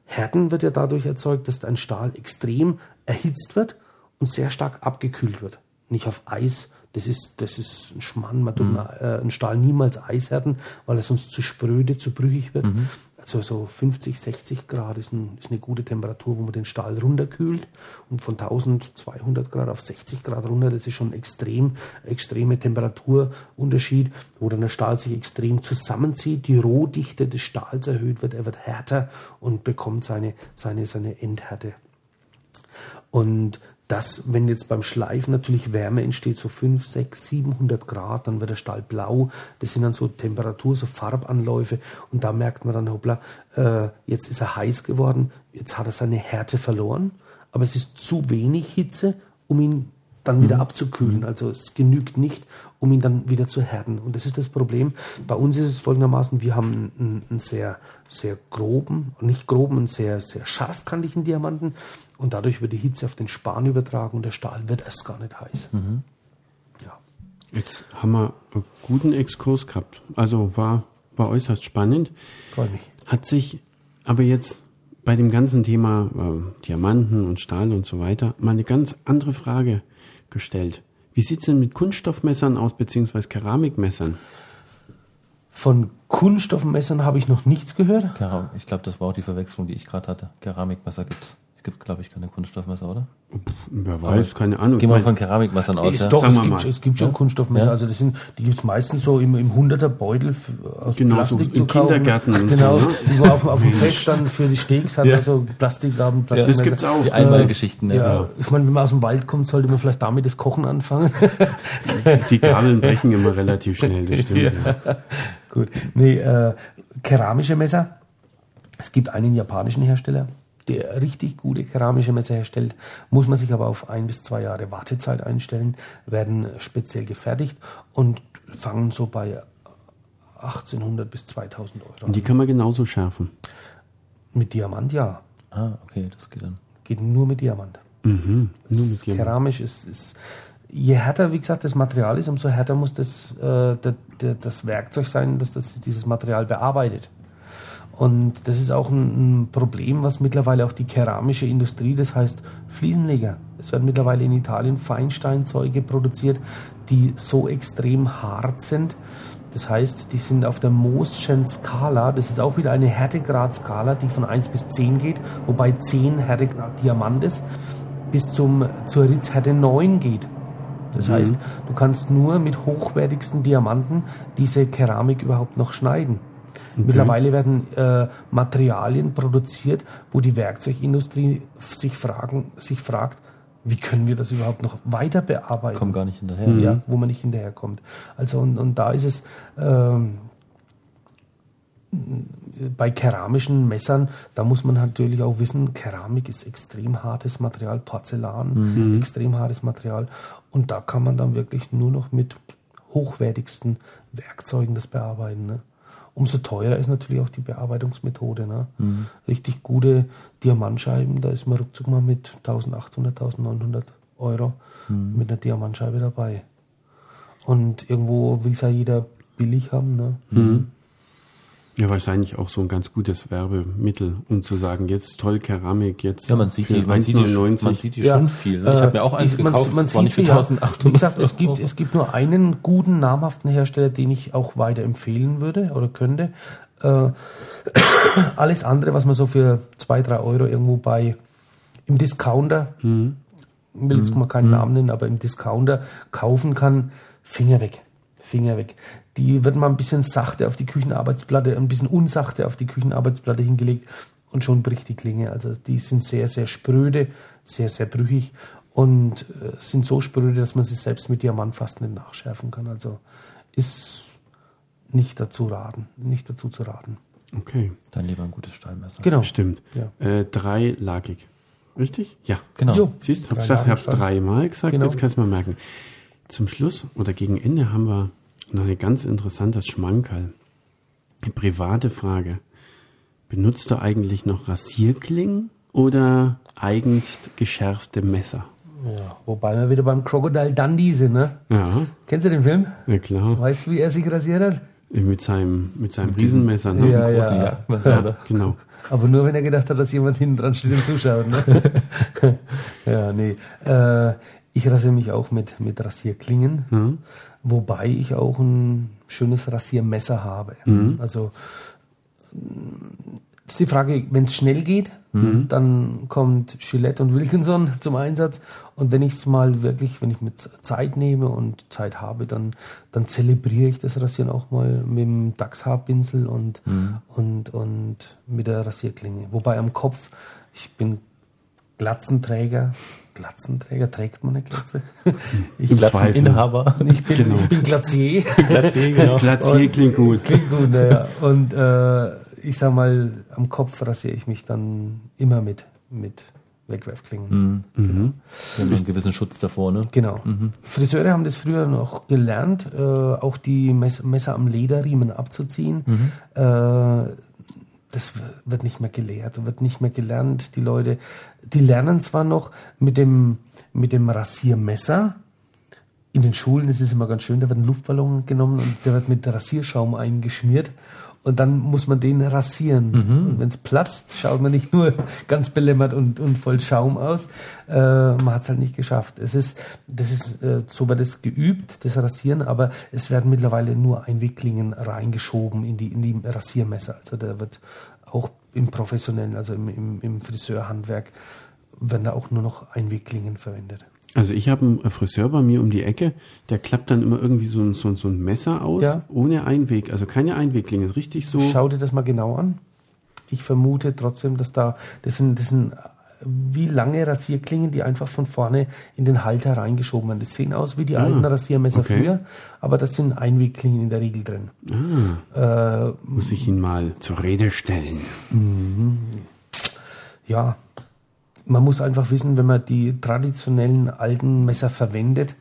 Härten wird ja dadurch erzeugt, dass ein Stahl extrem erhitzt wird und sehr stark abgekühlt wird. Nicht auf Eis, das ist, das ist ein Schmann. Man tut mhm. äh, einen Stahl niemals eishärten, weil er sonst zu spröde, zu brüchig wird. Mhm. Also so 50, 60 Grad ist, ein, ist, eine gute Temperatur, wo man den Stahl runterkühlt. Und von 1200 Grad auf 60 Grad runter, das ist schon extrem, extreme Temperaturunterschied, wo dann der Stahl sich extrem zusammenzieht, die Rohdichte des Stahls erhöht wird, er wird härter und bekommt seine, seine, seine Endhärte. Und dass, wenn jetzt beim Schleifen natürlich Wärme entsteht, so 5, 6, 700 Grad, dann wird der Stahl blau. Das sind dann so Temperatur, so Farbanläufe. Und da merkt man dann, hoppla, äh, jetzt ist er heiß geworden, jetzt hat er seine Härte verloren. Aber es ist zu wenig Hitze, um ihn dann wieder mhm. abzukühlen. Also es genügt nicht, um ihn dann wieder zu härten. Und das ist das Problem. Bei uns ist es folgendermaßen, wir haben einen, einen sehr, sehr groben, nicht groben, einen sehr, sehr scharfkantigen Diamanten. Und dadurch wird die Hitze auf den Span übertragen und der Stahl wird erst gar nicht heiß. Mhm. Ja. Jetzt haben wir einen guten Exkurs gehabt. Also war, war äußerst spannend. Freue mich. Hat sich aber jetzt bei dem ganzen Thema äh, Diamanten und Stahl und so weiter mal eine ganz andere Frage gestellt. Wie sieht es denn mit Kunststoffmessern aus, beziehungsweise Keramikmessern? Von Kunststoffmessern habe ich noch nichts gehört. Ich glaube, das war auch die Verwechslung, die ich gerade hatte. Keramikmesser gibt es. Es gibt, glaube ich, keine Kunststoffmesser, oder? Wer weiß, keine Ahnung. Gehen wir von Keramikmessern aus. ja? Doch, es gibt, es gibt, schon ja? Kunststoffmesser. Ja? Also das sind, die gibt es meistens so im, im 100er Beutel aus genau, Plastik so zu kaufen. Kindergärten genau, so, ne? die man auf, auf dem Fest dann für die Steaks hat, ja. also Plastikgaben, Plastik Das gibt's auch. Die Einmalgeschichten. Ja, ja. Ich meine, wenn man aus dem Wald kommt, sollte man vielleicht damit das Kochen anfangen. die Gabeln brechen immer relativ schnell, das stimmt. Ja. Gut. Nee, äh, keramische Messer. Es gibt einen japanischen Hersteller, der richtig gute keramische Messer herstellt, muss man sich aber auf ein bis zwei Jahre Wartezeit einstellen, werden speziell gefertigt und fangen so bei 1800 bis 2000 Euro. Und die kann man genauso schärfen? Mit Diamant ja. Ah, okay, das geht dann. Geht nur mit Diamant. Mhm, nur mit Diamant. Keramisch ist, ist, je härter, wie gesagt, das Material ist, umso härter muss das, äh, der, das Werkzeug sein, das, das dieses Material bearbeitet. Und das ist auch ein, ein, Problem, was mittlerweile auch die keramische Industrie, das heißt Fliesenleger. Es werden mittlerweile in Italien Feinsteinzeuge produziert, die so extrem hart sind. Das heißt, die sind auf der Moschen Skala, das ist auch wieder eine Härtegrad-Skala, die von 1 bis 10 geht, wobei 10 Härtegrad Diamant ist, bis zum, zur Ritzhärte 9 geht. Das mhm. heißt, du kannst nur mit hochwertigsten Diamanten diese Keramik überhaupt noch schneiden. Okay. Mittlerweile werden äh, Materialien produziert, wo die Werkzeugindustrie sich, fragen, sich fragt, wie können wir das überhaupt noch weiter bearbeiten? Kommen gar nicht hinterher. Ja, wo man nicht hinterherkommt. Also und, und da ist es ähm, bei keramischen Messern, da muss man natürlich auch wissen, Keramik ist extrem hartes Material, Porzellan, mhm. extrem hartes Material. Und da kann man dann wirklich nur noch mit hochwertigsten Werkzeugen das bearbeiten. Ne? Umso teurer ist natürlich auch die Bearbeitungsmethode. Ne? Mhm. Richtig gute Diamantscheiben, da ist man ruckzuck mal mit 1800, 1900 Euro mhm. mit einer Diamantscheibe dabei. Und irgendwo will es ja jeder billig haben. Ne? Mhm. Ja, wahrscheinlich auch so ein ganz gutes Werbemittel, um zu sagen, jetzt toll Keramik, jetzt ja, man sieht die, man sieht die, man sieht die ja, schon viel. Ne? Ich habe mir auch eins die, gekauft, man, man sieht für 1800 Wie gesagt, es gibt, es gibt nur einen guten, namhaften Hersteller, den ich auch weiter empfehlen würde oder könnte. Äh, alles andere, was man so für zwei, drei Euro irgendwo bei im Discounter, mhm. will jetzt mal keinen mhm. Namen nennen, aber im Discounter kaufen kann, Finger weg. Finger weg die wird mal ein bisschen sachte auf die Küchenarbeitsplatte, ein bisschen unsachte auf die Küchenarbeitsplatte hingelegt und schon bricht die Klinge. Also die sind sehr, sehr spröde, sehr, sehr brüchig und äh, sind so spröde, dass man sie selbst mit Diamant fast nicht nachschärfen kann. Also ist nicht dazu raten, nicht dazu zu raten. Okay. Dann lieber ein gutes Stahlmesser. Genau. Stimmt. Ja. Äh, dreilagig. Richtig? Ja. Genau. Jo. Siehst du, ich habe es dreimal gesagt, genau. jetzt kannst du mal merken. Zum Schluss oder gegen Ende haben wir noch eine ganz interessante Schmankerl. Eine private Frage. Benutzt du eigentlich noch Rasierklingen oder eigens geschärfte Messer? Ja, wobei wir wieder beim Crocodile Dundee sind, ne? Ja. Kennst du den Film? Ja, klar. Weißt du, wie er sich rasiert hat? Mit seinem, mit seinem Riesenmesser, ne? Ja, ja. ja. ja. Genau. Aber nur, wenn er gedacht hat, dass jemand hinten dran steht und zuschaut, ne? ja, nee. Äh, ich rasiere mich auch mit, mit Rasierklingen, mhm. Wobei ich auch ein schönes Rasiermesser habe. Mhm. Also, ist die Frage, wenn es schnell geht, mhm. dann kommt Gillette und Wilkinson zum Einsatz. Und wenn ich es mal wirklich, wenn ich mir Zeit nehme und Zeit habe, dann, dann zelebriere ich das Rasieren auch mal mit dem Dachshaarpinsel und, mhm. und, und mit der Rasierklinge. Wobei am Kopf, ich bin Glatzenträger. Glatzenträger, trägt man eine Glatze? Ich Glatzeninhaber. Ich bin, genau. ich bin Glatzier. Glatzier, genau. Glatzier klingt gut. Klingt gut, naja. Und äh, ich sag mal, am Kopf rasiere ich mich dann immer mit, mit Wegwerfklingen. Mhm. Genau. Ja, einen gewissen Schutz davor, ne? Genau. Mhm. Friseure haben das früher noch gelernt, äh, auch die Mess Messer am Lederriemen abzuziehen. Mhm. Äh, das wird nicht mehr gelehrt, wird nicht mehr gelernt. Die Leute, die lernen zwar noch mit dem, mit dem Rasiermesser. In den Schulen ist es immer ganz schön, da wird ein Luftballon genommen und der wird mit Rasierschaum eingeschmiert und dann muss man den rasieren. Mhm. Und wenn es platzt, schaut man nicht nur ganz belämmert und, und voll Schaum aus. Äh, man hat es halt nicht geschafft. Es ist, das ist, äh, so wird es geübt, das Rasieren, aber es werden mittlerweile nur Einwicklingen reingeschoben in die, in die Rasiermesser. Also da wird auch im professionellen, also im, im, im Friseurhandwerk, werden da auch nur noch Einwicklingen verwendet. Also ich habe einen Friseur bei mir um die Ecke, der klappt dann immer irgendwie so ein, so, so ein Messer aus, ja. ohne Einweg, also keine Einwegklinge, richtig so. Schau dir das mal genau an. Ich vermute trotzdem, dass da, das sind, das sind wie lange Rasierklingen, die einfach von vorne in den Halter reingeschoben werden. Das sehen aus wie die ah, alten Rasiermesser okay. früher, aber das sind Einwegklingen in der Regel drin. Ah, äh, Muss ich ihn mal zur Rede stellen. Mhm. Ja, man muss einfach wissen, wenn man die traditionellen alten Messer verwendet,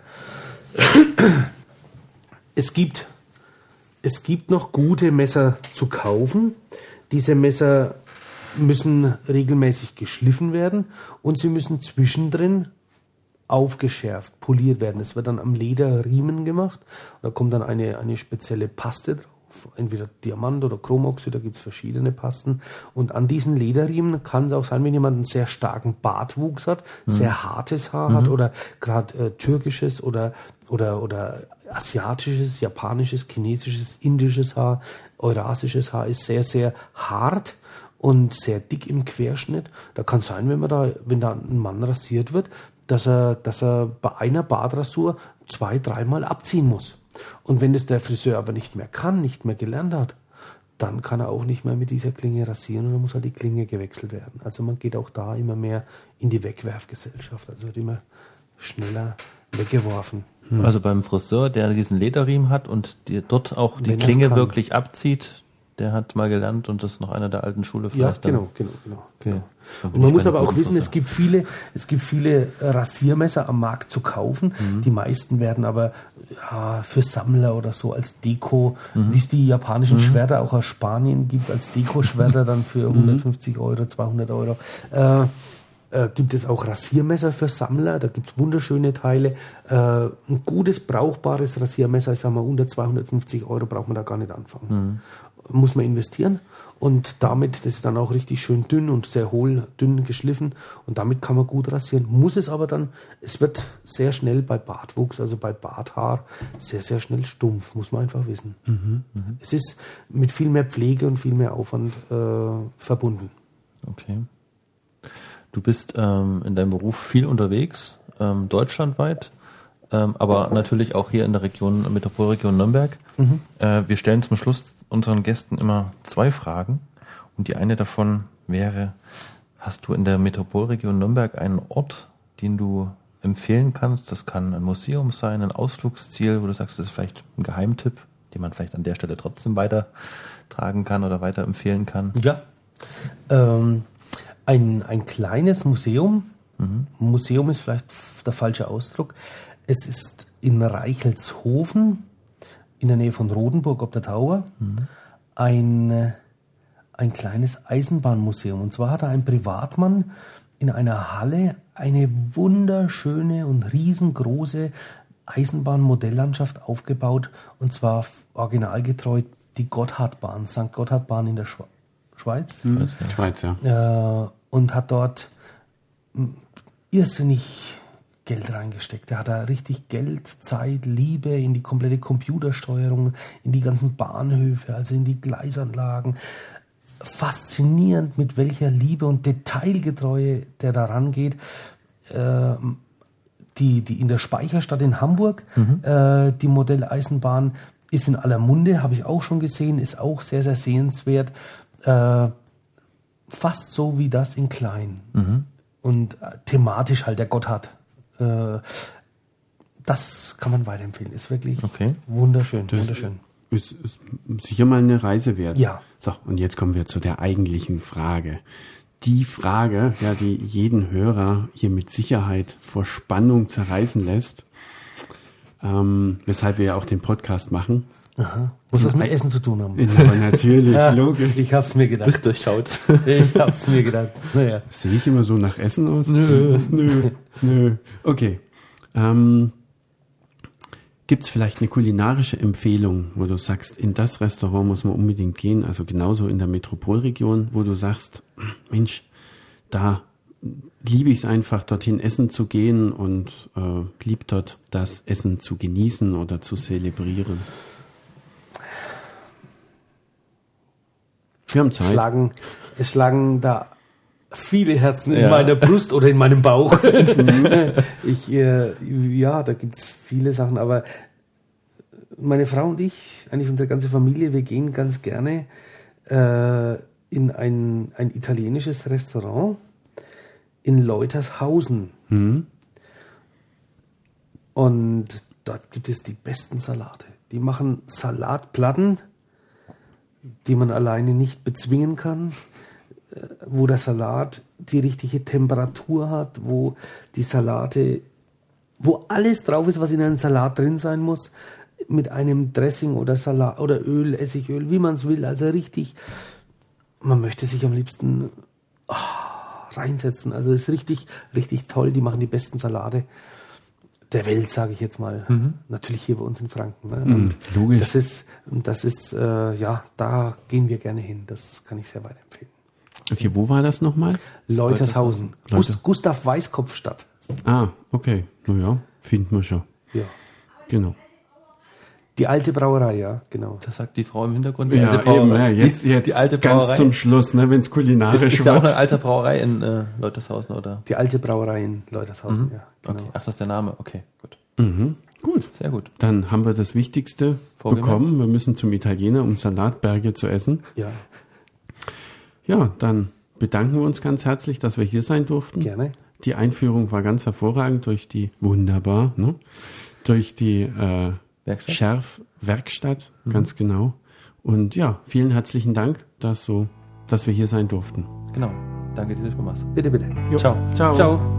es gibt, es gibt noch gute Messer zu kaufen. Diese Messer müssen regelmäßig geschliffen werden und sie müssen zwischendrin aufgeschärft, poliert werden. Es wird dann am Lederriemen gemacht. Da kommt dann eine, eine spezielle Paste drauf entweder Diamant oder Chromoxid, da gibt es verschiedene Pasten. Und an diesen Lederriemen kann es auch sein, wenn jemand einen sehr starken Bartwuchs hat, mhm. sehr hartes Haar mhm. hat oder gerade äh, türkisches oder, oder, oder asiatisches, japanisches, chinesisches, indisches Haar, eurasisches Haar ist sehr, sehr hart und sehr dick im Querschnitt. Da kann sein, wenn man da, wenn da ein Mann rasiert wird, dass er, dass er bei einer Bartrasur zwei, dreimal abziehen muss. Und wenn es der Friseur aber nicht mehr kann, nicht mehr gelernt hat, dann kann er auch nicht mehr mit dieser Klinge rasieren und dann muss halt die Klinge gewechselt werden. Also man geht auch da immer mehr in die Wegwerfgesellschaft. Also wird immer schneller weggeworfen. Also beim Friseur, der diesen Lederriemen hat und die, dort auch die Klinge wirklich abzieht, der hat mal gelernt und das ist noch einer der alten Schule vielleicht. Ja, genau, genau, genau. Okay. Und man muss aber auch wissen, es gibt viele, es gibt viele Rasiermesser am Markt zu kaufen. Mhm. Die meisten werden aber ja, für Sammler oder so als Deko, mhm. wie es die japanischen mhm. Schwerter auch aus Spanien gibt, als Deko-Schwerter dann für 150 mhm. Euro, 200 Euro. Äh, äh, gibt es auch Rasiermesser für Sammler, da gibt es wunderschöne Teile. Äh, ein gutes, brauchbares Rasiermesser, ich sage mal, unter 250 Euro braucht man da gar nicht anfangen. Mhm muss man investieren. Und damit, das ist dann auch richtig schön dünn und sehr hohl, dünn geschliffen. Und damit kann man gut rasieren. Muss es aber dann, es wird sehr schnell bei Bartwuchs, also bei Barthaar, sehr, sehr schnell stumpf, muss man einfach wissen. Mhm, mh. Es ist mit viel mehr Pflege und viel mehr Aufwand äh, verbunden. Okay. Du bist ähm, in deinem Beruf viel unterwegs, ähm, deutschlandweit, ähm, aber natürlich auch hier in der Region, Metropolregion Nürnberg. Mhm. Äh, wir stellen zum Schluss unseren Gästen immer zwei Fragen. Und die eine davon wäre, hast du in der Metropolregion Nürnberg einen Ort, den du empfehlen kannst? Das kann ein Museum sein, ein Ausflugsziel, wo du sagst, das ist vielleicht ein Geheimtipp. die man vielleicht an der Stelle trotzdem weitertragen kann oder weiterempfehlen kann? Ja. Ähm, ein, ein kleines Museum. Mhm. Museum ist vielleicht der falsche Ausdruck. Es ist in Reichelshofen in der Nähe von Rodenburg ob der Tauer mhm. ein, ein kleines Eisenbahnmuseum. Und zwar hat er ein Privatmann in einer Halle eine wunderschöne und riesengroße Eisenbahnmodelllandschaft aufgebaut. Und zwar originalgetreu die Gotthardbahn, St. Gotthardbahn in der Schwe Schweiz. Mhm. Schweiz, ja. Äh, und hat dort irrsinnig Geld reingesteckt. Er hat da richtig Geld, Zeit, Liebe in die komplette Computersteuerung, in die ganzen Bahnhöfe, also in die Gleisanlagen. Faszinierend, mit welcher Liebe und Detailgetreue der da rangeht. Äh, die, die in der Speicherstadt in Hamburg, mhm. äh, die Modelleisenbahn ist in aller Munde, habe ich auch schon gesehen, ist auch sehr, sehr sehenswert. Äh, fast so wie das in klein. Mhm. Und äh, thematisch halt der Gotthard äh, das kann man weiterempfehlen. Ist wirklich okay. wunderschön. Das wunderschön. Ist, ist sicher mal eine Reise wert. Ja. So, und jetzt kommen wir zu der eigentlichen Frage. Die Frage, ja, die jeden Hörer hier mit Sicherheit vor Spannung zerreißen lässt, ähm, weshalb wir ja auch den Podcast machen. Aha. Muss das mit Essen zu tun haben? Ja, natürlich, ja, logisch. Ich hab's mir gedacht. Bist durchschaut. ich hab's mir gedacht. Naja. Sehe ich immer so nach Essen aus? Nö, nö, nö. Okay. Ähm, Gibt es vielleicht eine kulinarische Empfehlung, wo du sagst, in das Restaurant muss man unbedingt gehen, also genauso in der Metropolregion, wo du sagst, Mensch, da liebe ich es einfach, dorthin essen zu gehen und äh, lieb dort das Essen zu genießen oder zu zelebrieren? Wir haben Zeit. Schlagen, es schlagen da viele Herzen in ja. meiner Brust oder in meinem Bauch. ich, äh, ja, da gibt es viele Sachen, aber meine Frau und ich, eigentlich unsere ganze Familie, wir gehen ganz gerne äh, in ein, ein italienisches Restaurant in Leutershausen. Mhm. Und dort gibt es die besten Salate. Die machen Salatplatten die man alleine nicht bezwingen kann, äh, wo der Salat die richtige Temperatur hat, wo die Salate, wo alles drauf ist, was in einem Salat drin sein muss, mit einem Dressing oder Salat oder Öl, Essigöl, wie man es will, also richtig, man möchte sich am liebsten oh, reinsetzen. Also es ist richtig, richtig toll. Die machen die besten Salate der Welt, sage ich jetzt mal. Mhm. Natürlich hier bei uns in Franken. Ne? Mhm, logisch. Das ist, das ist, äh, ja, da gehen wir gerne hin. Das kann ich sehr weit empfehlen. Okay, wo war das nochmal? Leutershausen. Leute. Gustav Weißkopfstadt. Ah, okay. Naja, finden wir schon. Ja. Genau. Die alte Brauerei, ja, genau. Das sagt die Frau im Hintergrund. Die ja, alte Brauerei. Eben, ja, jetzt, jetzt die alte Brauerei. Ganz zum Schluss, ne, wenn es kulinarisch ist, ist ja auch eine alte Brauerei in äh, Leutershausen, oder? Die alte Brauerei in Leutershausen, mhm. ja. Genau. Okay. Ach, das ist der Name. Okay, gut. Mhm. Gut. Sehr gut. Dann haben wir das Wichtigste bekommen. Wir müssen zum Italiener, um Salatberge zu essen. Ja. Ja, dann bedanken wir uns ganz herzlich, dass wir hier sein durften. Gerne. Die Einführung war ganz hervorragend durch die, wunderbar, ne? durch die äh, Werkstatt? Schärf Werkstatt, mhm. ganz genau. Und ja, vielen herzlichen Dank, dass, so, dass wir hier sein durften. Genau. Danke dir, dass du machst. Bitte, bitte. Jo. Ciao. Ciao. Ciao.